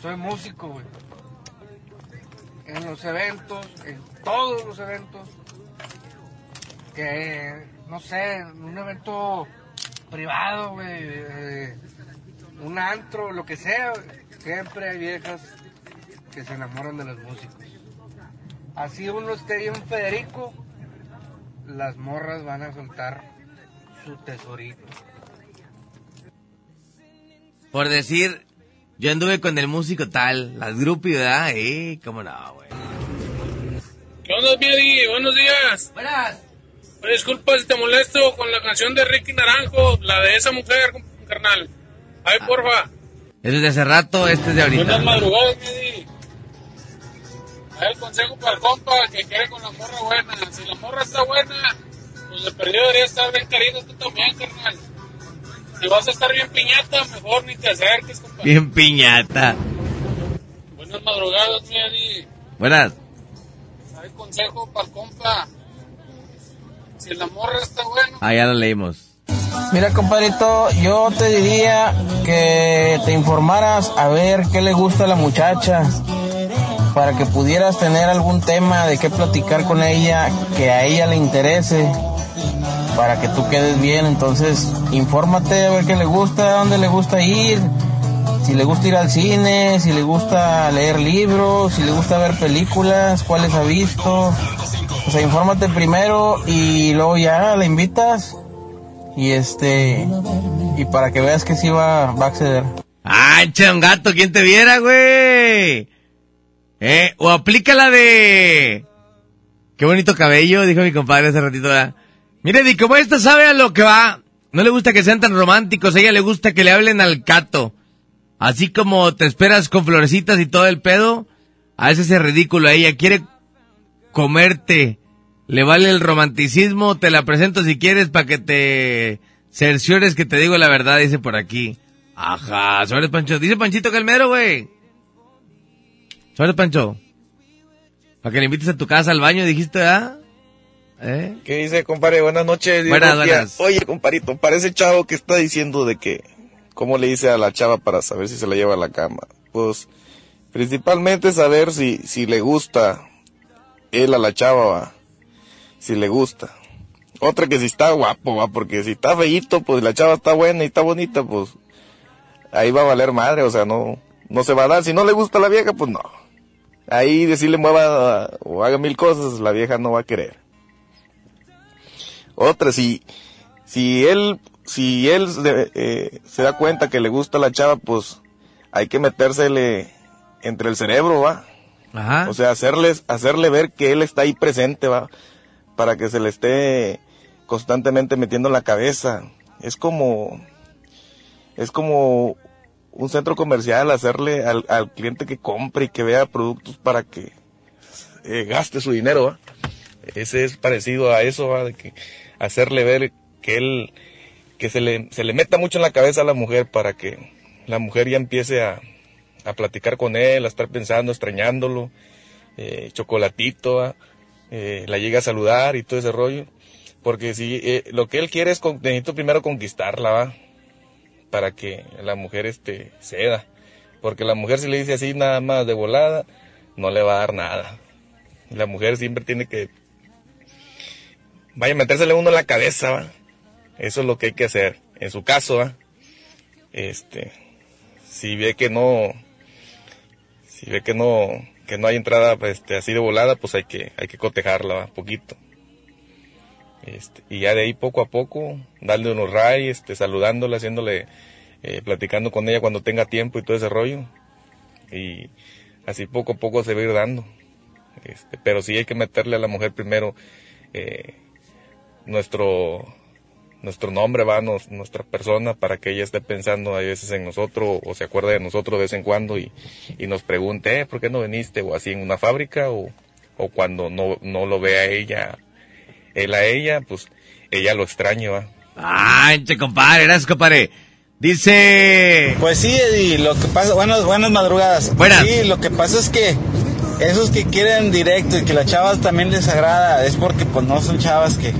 Soy músico. En los eventos, en todos los eventos, que, no sé, en un evento privado, güey, eh, un antro, lo que sea, siempre hay viejas que se enamoran de los músicos. Así uno esté bien Federico, las morras van a soltar su tesorito. Por decir, yo anduve con el músico tal, las groupies, ¿verdad? Eh, cómo no, güey. ¿Qué onda, Miedi? Buenos días. Buenas. Disculpa si te molesto con la canción de Ricky Naranjo, la de esa mujer, carnal. Ay, porfa. Eso es de hace rato, este es de Buenas ahorita. madrugadas, Miedi. Hay el consejo para el compa que quiere con la morra buena. Si la morra está buena, pues de perdido debería estar bien querido tú también, carnal. Si vas a estar bien piñata, mejor ni te acerques, compa. Bien piñata. Buenas madrugadas, Miedi. Buenas. Hay consejo para el compa. Si la morra está buena, Ah, ya lo leímos. Mira, compadrito, yo te diría que te informaras a ver qué le gusta a la muchacha para que pudieras tener algún tema de qué platicar con ella que a ella le interese para que tú quedes bien. Entonces, infórmate a ver qué le gusta, a dónde le gusta ir, si le gusta ir al cine, si le gusta leer libros, si le gusta ver películas, cuáles ha visto. O sea, infórmate primero y luego ya la invitas y este y para que veas que sí va, va a acceder. ¡Ah, echa un gato! ¿Quién te viera, güey? ¿Eh? O aplica la de... Qué bonito cabello, dijo mi compadre hace ratito. Mire, y como esta sabe a lo que va. No le gusta que sean tan románticos, a ella le gusta que le hablen al cato. Así como te esperas con florecitas y todo el pedo, a ese es ridículo. Ella quiere comerte. Le vale el romanticismo, te la presento si quieres para que te cerciores que te digo la verdad, dice por aquí. Ajá, sobres Pancho. Dice Panchito Calmero, güey. Sobres Pancho. Para que le invites a tu casa al baño, dijiste, ¿ah? ¿Eh? ¿Qué dice, compadre? Buenas noches. Buenas, buenas. Oye, comparito, parece chavo que está diciendo de que, ¿cómo le dice a la chava para saber si se la lleva a la cama? Pues, principalmente saber si, si le gusta él a la chava, va. Si le gusta. Otra que si está guapo, va, porque si está feíto, pues la chava está buena y está bonita, pues, ahí va a valer madre, o sea, no, no se va a dar. Si no le gusta a la vieja, pues no. Ahí decirle mueva o haga mil cosas, la vieja no va a querer. Otra, si, si él, si él eh, se da cuenta que le gusta a la chava, pues hay que metérsele entre el cerebro, va. Ajá. O sea, hacerles, hacerle ver que él está ahí presente, va. Para que se le esté constantemente metiendo en la cabeza. Es como, es como un centro comercial, hacerle al, cliente que compre y que vea productos para que eh, gaste su dinero. Ese es parecido a eso, hacerle ver que él, que se le, se le meta mucho en la cabeza a la mujer para que la mujer ya empiece a, a platicar con él, a estar pensando, extrañándolo, eh, chocolatito. Eh, la llega a saludar y todo ese rollo. Porque si eh, lo que él quiere es, con, necesito primero conquistarla, ¿va? Para que la mujer este, ceda. Porque la mujer si le dice así nada más de volada, no le va a dar nada. La mujer siempre tiene que vaya a metérsele uno en la cabeza, ¿va? Eso es lo que hay que hacer. En su caso, ¿va? Este, si ve que no, si ve que no, que no hay entrada, este, así de volada, pues hay que, hay que cotejarla. Poquito. Este, y ya de ahí poco a poco, darle unos ray, este, saludándola, haciéndole, eh, platicando con ella cuando tenga tiempo y todo ese rollo. Y así poco a poco se va a ir dando. Este, pero sí hay que meterle a la mujer primero, eh, nuestro nuestro nombre va nos- nuestra persona para que ella esté pensando a veces en nosotros o se acuerde de nosotros de vez en cuando y, y nos pregunte eh, ¿por qué no viniste? o así en una fábrica o, o cuando no, no lo ve a ella él a ella pues ella lo extraña va Ah, che, compadre, gracias, compadre. Dice... Pues sí, Eddie, lo que pasa, buenas, buenas madrugadas. Buenas. Sí, lo que pasa es que esos que quieren directo y que las chavas también les agrada, es porque pues no son chavas que,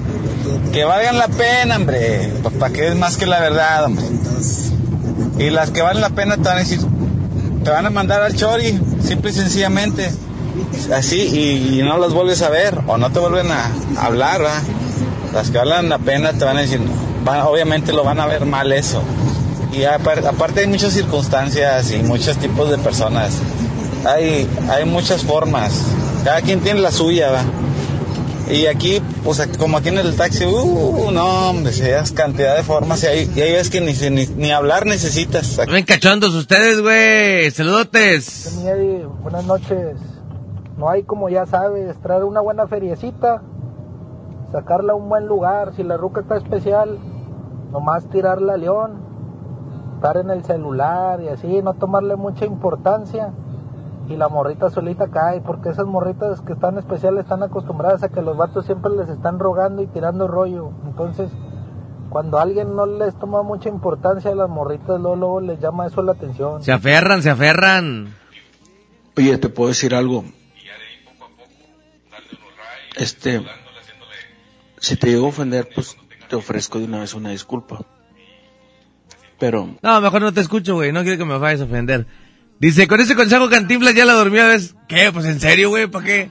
que valgan la pena, hombre, para que es más que la verdad, hombre. Y las que valen la pena te van a decir, te van a mandar al chori, simple y sencillamente. Así, y, no las vuelves a ver, o no te vuelven a hablar, ¿verdad? Las que valen la pena te van a decir, van- obviamente lo van a ver mal eso. Y apar- aparte hay muchas circunstancias y muchos tipos de personas. Hay, hay muchas formas. Cada quien tiene la suya, ¿va? Y aquí, pues aquí- como aquí en el taxi, uh, no, hombre, se das cantidad de formas y hay, y hay veces que ni, se- ni, ni hablar necesitas. Ven cachondos ustedes, güey. Saludotes. Eddie, buenas noches. No hay como ya sabes, traer una buena feriecita, sacarla a un buen lugar, si la ruca está especial, nomás tirarla a león, estar en el celular y así, no tomarle mucha importancia. Y la morrita solita cae, porque esas morritas que están especiales están acostumbradas a que los vatos siempre les están rogando y tirando rollo. Entonces, cuando alguien no les toma mucha importancia a las morritas, luego, luego les llama eso la atención. Se aferran, se aferran. Oye, te puedo decir algo. Este, si te llego a ofender, pues te ofrezco de una vez una disculpa. Pero, No, mejor no te escucho, güey. No quiero que me vayas a ofender. Dice, con ese consejo Cantinflas ya la dormía, ¿ves? ¿Qué? Pues en serio, güey, ¿para qué?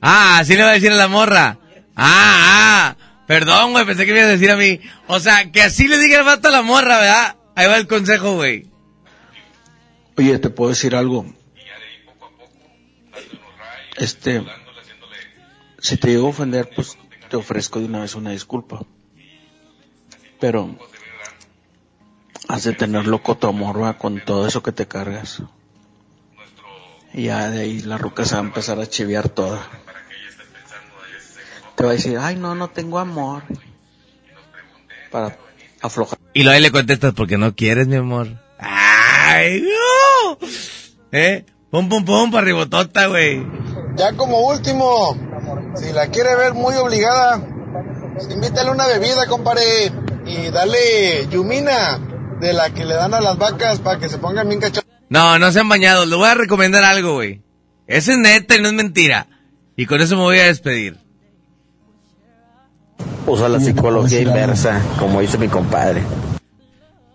Ah, así le va a decir a la morra. Ah, ah. Perdón, güey, pensé que me ibas a decir a mí. O sea, que así le diga el vato a la morra, ¿verdad? Ahí va el consejo, güey. oye, te puedo decir algo. Este, si te llego a ofender, pues te ofrezco de una vez una disculpa. Pero, has de tener loco tu amor, ¿va? con todo eso que te cargas. Y ya de ahí la ruca se va a empezar a chiviar toda. Te va a decir, ay, no, no tengo amor. Para aflojar. Y luego ahí le contestas porque no quieres, mi amor. ¡Ay, no! ¿Eh? Pum, pum, pum, para ribotota, güey. Ya como último, si la quiere ver muy obligada, pues invítale una bebida, compadre, y dale yumina de la que le dan a las vacas para que se pongan bien cachorros. No, no se han bañado. Le voy a recomendar algo, güey. Ese es neta y no es mentira. Y con eso me voy a despedir. Usa la psicología inversa, como dice mi compadre.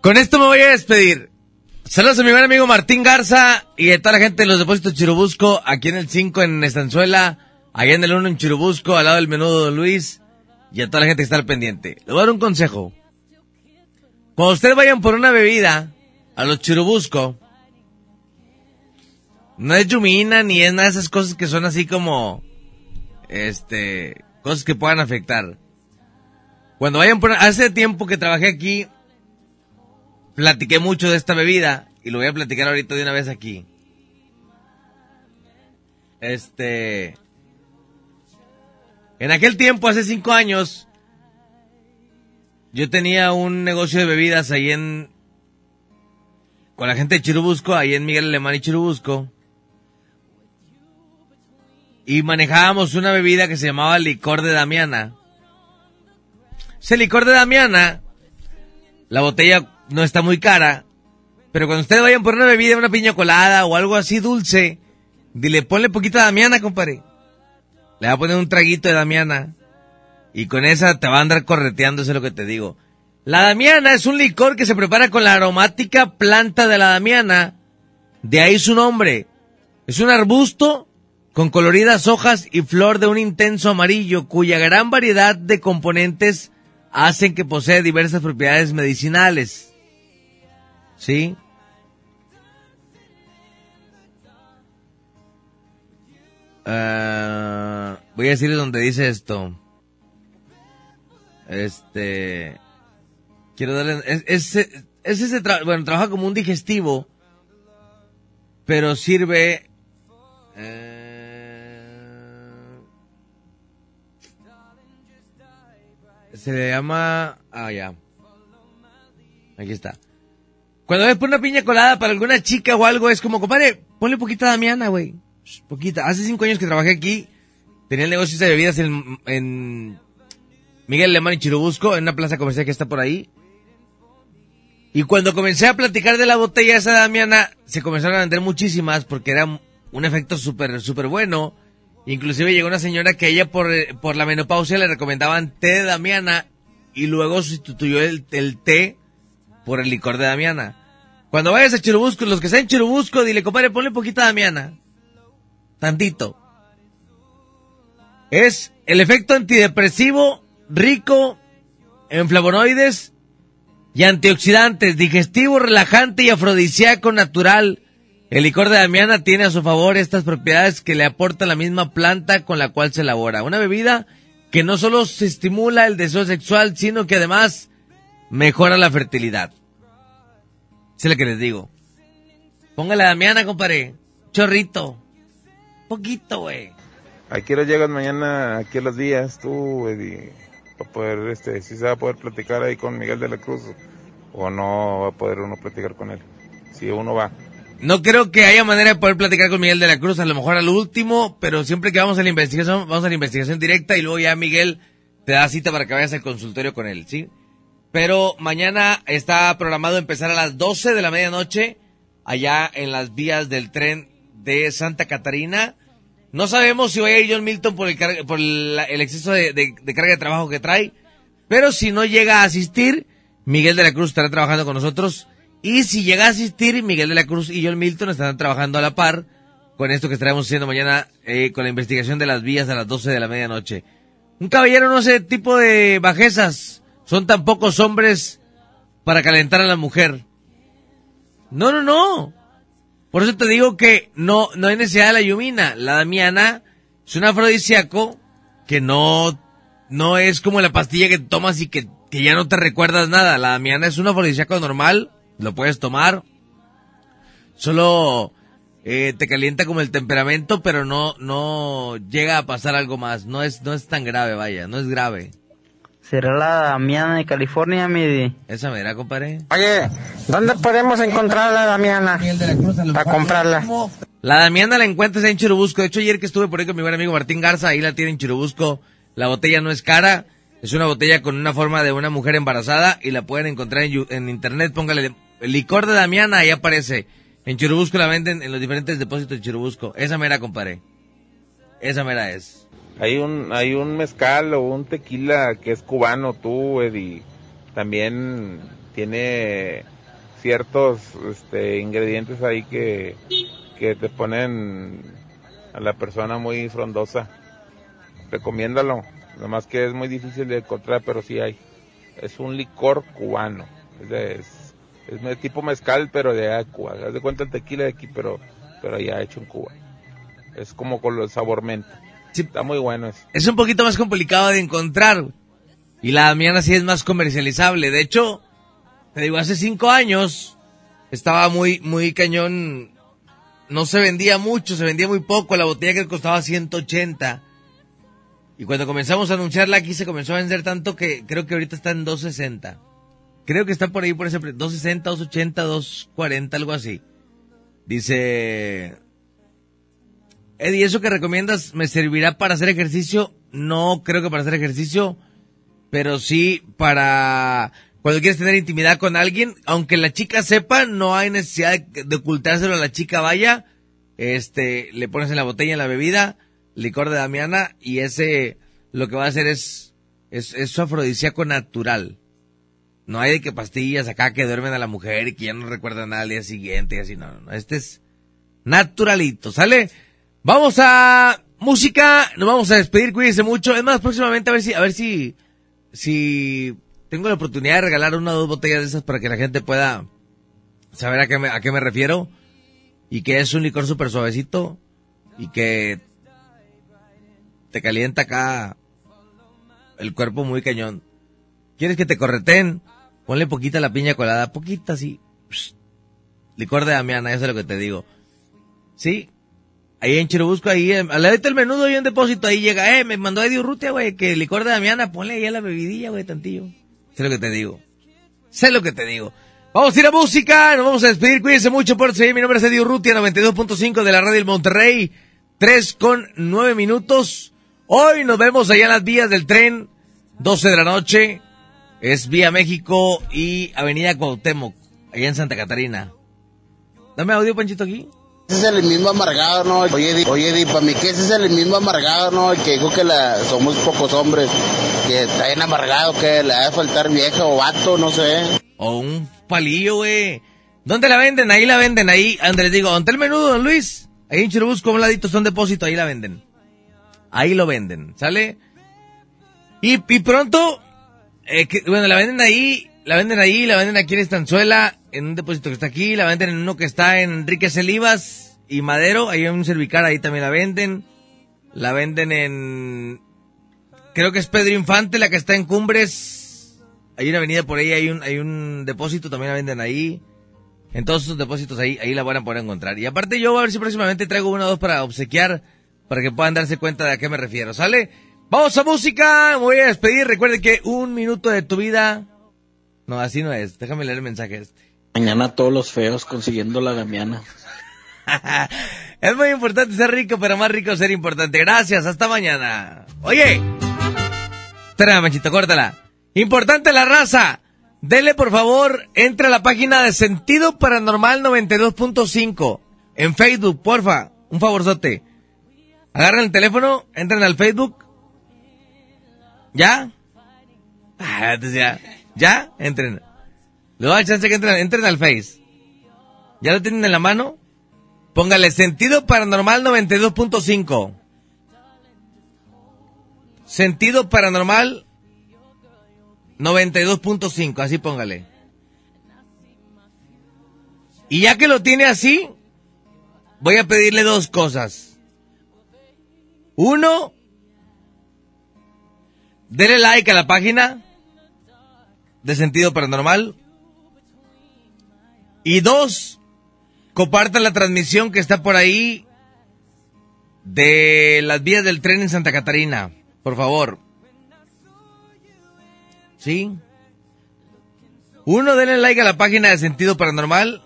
Con esto me voy a despedir. Saludos a mi buen amigo Martín Garza y a toda la gente de los depósitos Chirubusco, aquí en el 5 en Estanzuela, allá en el 1 en Chirubusco, al lado del menudo Don Luis, y a toda la gente que está al pendiente. Le voy a dar un consejo. Cuando ustedes vayan por una bebida a los Chirubusco, no es yumina ni es nada de esas cosas que son así como, este, cosas que puedan afectar. Cuando vayan por, hace tiempo que trabajé aquí, platiqué mucho de esta bebida y lo voy a platicar ahorita de una vez aquí. Este, en aquel tiempo, hace cinco años, yo tenía un negocio de bebidas ahí en, con la gente de Chirubusco, ahí en Miguel Alemán y Chirubusco. Y manejábamos una bebida que se llamaba licor de Damiana. Ese licor de Damiana, la botella no está muy cara, pero cuando ustedes vayan por una bebida, una piña colada o algo así dulce, dile, ponle poquita Damiana, compadre. Le va a poner un traguito de Damiana. Y con esa te va a andar correteando, eso es lo que te digo. La Damiana es un licor que se prepara con la aromática planta de la Damiana. De ahí su nombre. Es un arbusto con coloridas hojas y flor de un intenso amarillo cuya gran variedad de componentes hacen que posee diversas propiedades medicinales. ¿Sí? Ah, voy a decir donde dice esto. Este. Quiero darle. Es, es, es ese tra- bueno, trabaja como un digestivo. Pero sirve. eh, se le llama. Ah, ya. Aquí está. Cuando ves por una piña colada para alguna chica o algo, es como, compadre, ponle poquita Damiana, güey. Poquita. Hace cinco años que trabajé aquí. Tenía el negocio de bebidas en Miguel Alemán y Chirubusco, en una plaza comercial que está por ahí. Y cuando comencé a platicar de la botella esa Damiana, se comenzaron a vender muchísimas porque era un efecto súper, súper bueno. Inclusive llegó una señora que ella por, por la menopausia le recomendaban té de Damiana y luego sustituyó el, el té por el licor de Damiana. Cuando vayas a Churubusco, los que están en Churubusco, dile, compadre, ponle poquita Damiana. Tantito. Es el efecto antidepresivo rico en flavonoides y antioxidantes, digestivo, relajante y afrodisíaco natural. El licor de Damiana tiene a su favor estas propiedades que le aporta la misma planta con la cual se elabora. Una bebida que no solo se estimula el deseo sexual, sino que además mejora la fertilidad. Es lo que les digo. Póngale a Damiana, compadre. Chorrito. Poquito, güey. ¿A qué hora llegas mañana aquí a los días tú, Eddie? Para poder, este, si se va a poder platicar ahí con Miguel de la Cruz o no va a poder uno platicar con él. Si uno va. No creo que haya manera de poder platicar con Miguel de la Cruz, a lo mejor al último, pero siempre que vamos a la investigación, vamos a la investigación directa y luego ya Miguel te da cita para que vayas al consultorio con él, ¿sí? Pero mañana está programado empezar a las 12 de la medianoche allá en las vías del tren de Santa Catarina. No sabemos si va a ir John Milton por el, por el, exceso de, de, carga de trabajo que trae, pero si no llega a asistir, Miguel de la Cruz estará trabajando con nosotros. Y si llega a asistir, Miguel de la Cruz y John Milton estarán trabajando a la par con esto que estaremos haciendo mañana eh, con la investigación de las vías a las 12 de la medianoche. Un caballero no hace tipo de bajezas. Son tan pocos hombres para calentar a la mujer. No, no, no. Por eso te digo que no, no hay necesidad de la yumina. La damiana es un afrodisíaco que no, no es como la pastilla que tomas y que, que ya no te recuerdas nada. La damiana es un afrodisíaco normal, lo puedes tomar. Solo eh, te calienta como el temperamento, pero no, no llega a pasar algo más. No es, no es tan grave, vaya, no es grave. ¿Será la Damiana de California, Midi? Esa me compadre. Oye, ¿dónde podemos encontrar la Damiana? Para comprarla. La Damiana la encuentras en Churubusco. De hecho, ayer que estuve por ahí con mi buen amigo Martín Garza, ahí la tiene en Churubusco. La botella no es cara. Es una botella con una forma de una mujer embarazada y la pueden encontrar en, en internet. Póngale el licor de Damiana, ahí aparece. En Churubusco la venden en los diferentes depósitos de Churubusco. Esa mera, compadre. Esa mera es. Hay un, hay un mezcal o un tequila que es cubano, tú, Eddie. También tiene ciertos este, ingredientes ahí que, que te ponen a la persona muy frondosa. Recomiéndalo. Nomás que es muy difícil de encontrar, pero sí hay. Es un licor cubano. Es, es, tipo mezcal, pero de Cuba. Haz de cuenta el tequila de aquí, pero, pero ya hecho en Cuba. Es como con el sabor menta. Está muy bueno. Es un poquito más complicado de encontrar. Y la Damiana sí es más comercializable. De hecho, te digo, hace cinco años estaba muy, muy cañón. No se vendía mucho, se vendía muy poco. La botella que costaba 180. Y cuando comenzamos a anunciarla aquí se comenzó a vender tanto que creo que ahorita está en 260. Creo que está por ahí por ese 260, 280, 240, algo así. Dice Eddie, ¿eso que recomiendas me servirá para hacer ejercicio? No creo que para hacer ejercicio, pero sí para cuando quieres tener intimidad con alguien, aunque la chica sepa, no hay necesidad de, ocultárselo a la chica, vaya, este, le pones en la botella, en la bebida, licor de Damiana, y ese, lo que va a hacer es, es, es su afrodisíaco natural. No hay de que pastillas acá que duermen a la mujer y que ya no recuerdan nada al día siguiente y así, no, no, no, este es naturalito, ¿sale? Vamos a música, nos vamos a despedir, cuídense mucho. Es más, próximamente a ver si, a ver si, si tengo la oportunidad de regalar una o dos botellas de esas para que la gente pueda saber a qué me, a qué me refiero. Y que es un licor súper suavecito y que te calienta acá el cuerpo muy cañón. ¿Quieres que te correten? Ponle poquita la piña colada, poquita así. Licor de Damiana, eso es lo que te digo. Sí, Ahí en Chirubusco, ahí, al lado del menudo hay un depósito, ahí llega, eh, me mandó Eddie Urrutia, güey, que licor de Damiana, ponle ahí a la bebidilla, güey, tantillo. Sé lo que te digo. Sé lo que te digo. Vamos a ir a música, nos vamos a despedir, cuídense mucho por seguir, mi nombre es Eddie Urrutia, 92.5 de la radio del Monterrey, 3 con 9 minutos. Hoy nos vemos allá en las vías del tren, 12 de la noche, es Vía México y Avenida Cuauhtémoc, allá en Santa Catarina. Dame audio, Panchito, aquí. Ese es el mismo amargado, ¿no? Oye, Di, oye, Di, para mí que ese es el mismo amargado, ¿no? El que dijo que la, somos pocos hombres, que está bien amargado, que le va a faltar vieja o vato, no sé. O un palillo, güey. ¿Dónde la venden? Ahí la venden, ahí. Andrés, digo, ¿dónde el menudo, don Luis? Ahí en Chirubusco, un ladito, son depósito, ahí la venden. Ahí lo venden, ¿sale? Y, y pronto, eh, que- bueno, la venden ahí, la venden ahí, la venden aquí en Estanzuela, en un depósito que está aquí, la venden en uno que está en Enrique Celivas y Madero, ahí hay un cervicar, ahí también la venden. La venden en, creo que es Pedro Infante, la que está en Cumbres. Hay una avenida por ahí, hay un, hay un depósito, también la venden ahí. En todos esos depósitos ahí, ahí la van a poder encontrar. Y aparte yo a ver si próximamente traigo uno o dos para obsequiar, para que puedan darse cuenta de a qué me refiero, ¿sale? Vamos a música, me voy a despedir. Recuerden que un minuto de tu vida... No, así no es. Déjame leer el mensaje este. Mañana todos los feos consiguiendo la Damiana. Es muy importante ser rico, pero más rico ser importante. Gracias, hasta mañana. Oye, espérame, Manchito, córtala. Importante la raza. Dele, por favor, entra a la página de Sentido Paranormal 92.5 en Facebook, porfa. Un favorzote. Agarren el teléfono, entren al Facebook. ¿Ya? Ah, ya. ¿Ya? Entren. Les doy chance que entren, entren al Face. ¿Ya lo tienen en la mano? Póngale sentido paranormal 92.5. Sentido paranormal 92.5, así póngale. Y ya que lo tiene así, voy a pedirle dos cosas. Uno, dele like a la página de sentido paranormal. Y dos, compartan la transmisión que está por ahí de las vías del tren en Santa Catarina, por favor. ¿Sí? Uno, denle like a la página de Sentido Paranormal.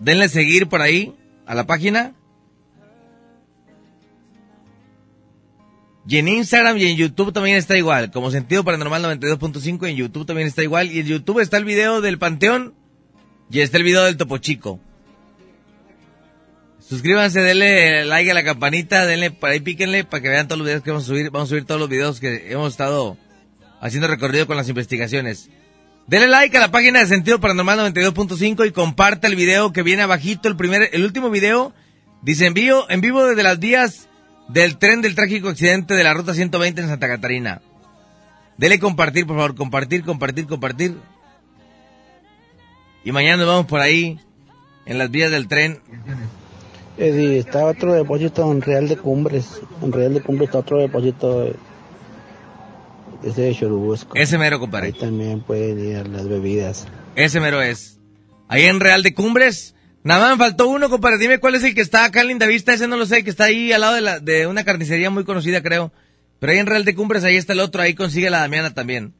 Denle seguir por ahí a la página. Y en Instagram y en YouTube también está igual. Como Sentido Paranormal 92.5 en YouTube también está igual. Y en YouTube está el video del Panteón y está el video del Topo Chico. Suscríbanse, denle like a la campanita, denle por ahí, píquenle para que vean todos los videos que vamos a subir. Vamos a subir todos los videos que hemos estado haciendo recorrido con las investigaciones. Denle like a la página de Sentido Paranormal 92.5 y comparta el video que viene abajito, el primer, el último video. Dice en vivo, en vivo desde las vías del tren del trágico accidente de la ruta 120 en Santa Catarina. Dele compartir, por favor, compartir, compartir, compartir. Y mañana nos vamos por ahí, en las vías del tren. Eddie, está otro depósito en Real de Cumbres. En Real de Cumbres está otro depósito de, ese de Churubusco. Ese mero, compadre. Ahí también pueden ir las bebidas. Ese mero es. Ahí en Real de Cumbres. Nada más me faltó uno, compadre. Dime cuál es el que está acá en Lindavista. Ese no lo sé, que está ahí al lado de, la, de una carnicería muy conocida, creo. Pero ahí en Real de Cumbres, ahí está el otro. Ahí consigue la Damiana también.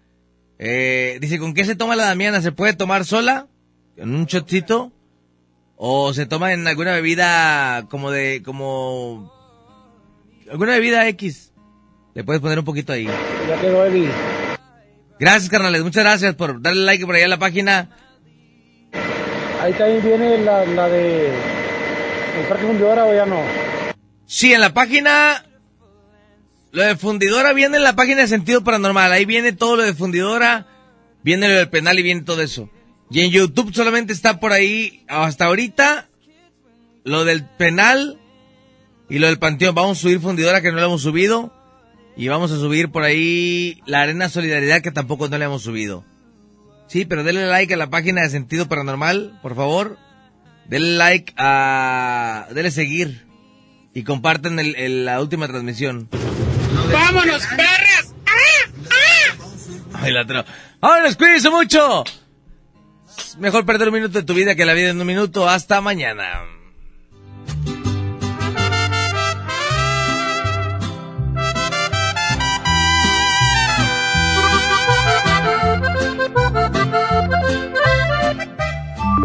Eh, dice, ¿con qué se toma la Damiana? ¿Se puede tomar sola? ¿En un shotcito? ¿O se toma en alguna bebida como de, como... Alguna bebida X? Le puedes poner un poquito ahí. Ya quedó. Gracias, carnales. Muchas gracias por darle like por allá a la página. Ahí también viene la, la de... ¿El Parque Fundidora o ya no? Sí, en la página. Lo de fundidora viene en la página de sentido paranormal. Ahí viene todo lo de fundidora. Viene lo del penal y viene todo eso. Y en YouTube solamente está por ahí, hasta ahorita, lo del penal y lo del panteón. Vamos a subir fundidora que no lo hemos subido. Y vamos a subir por ahí la arena solidaridad que tampoco no le hemos subido. Sí, pero denle like a la página de sentido paranormal, por favor. Denle like a... Denle seguir. Y compartan el- el- la última transmisión. ¡Vámonos, perras! Ay, la otro. ¡Vámonos, cuídense mucho! Mejor perder un minuto de tu vida que la vida en un minuto. Hasta mañana.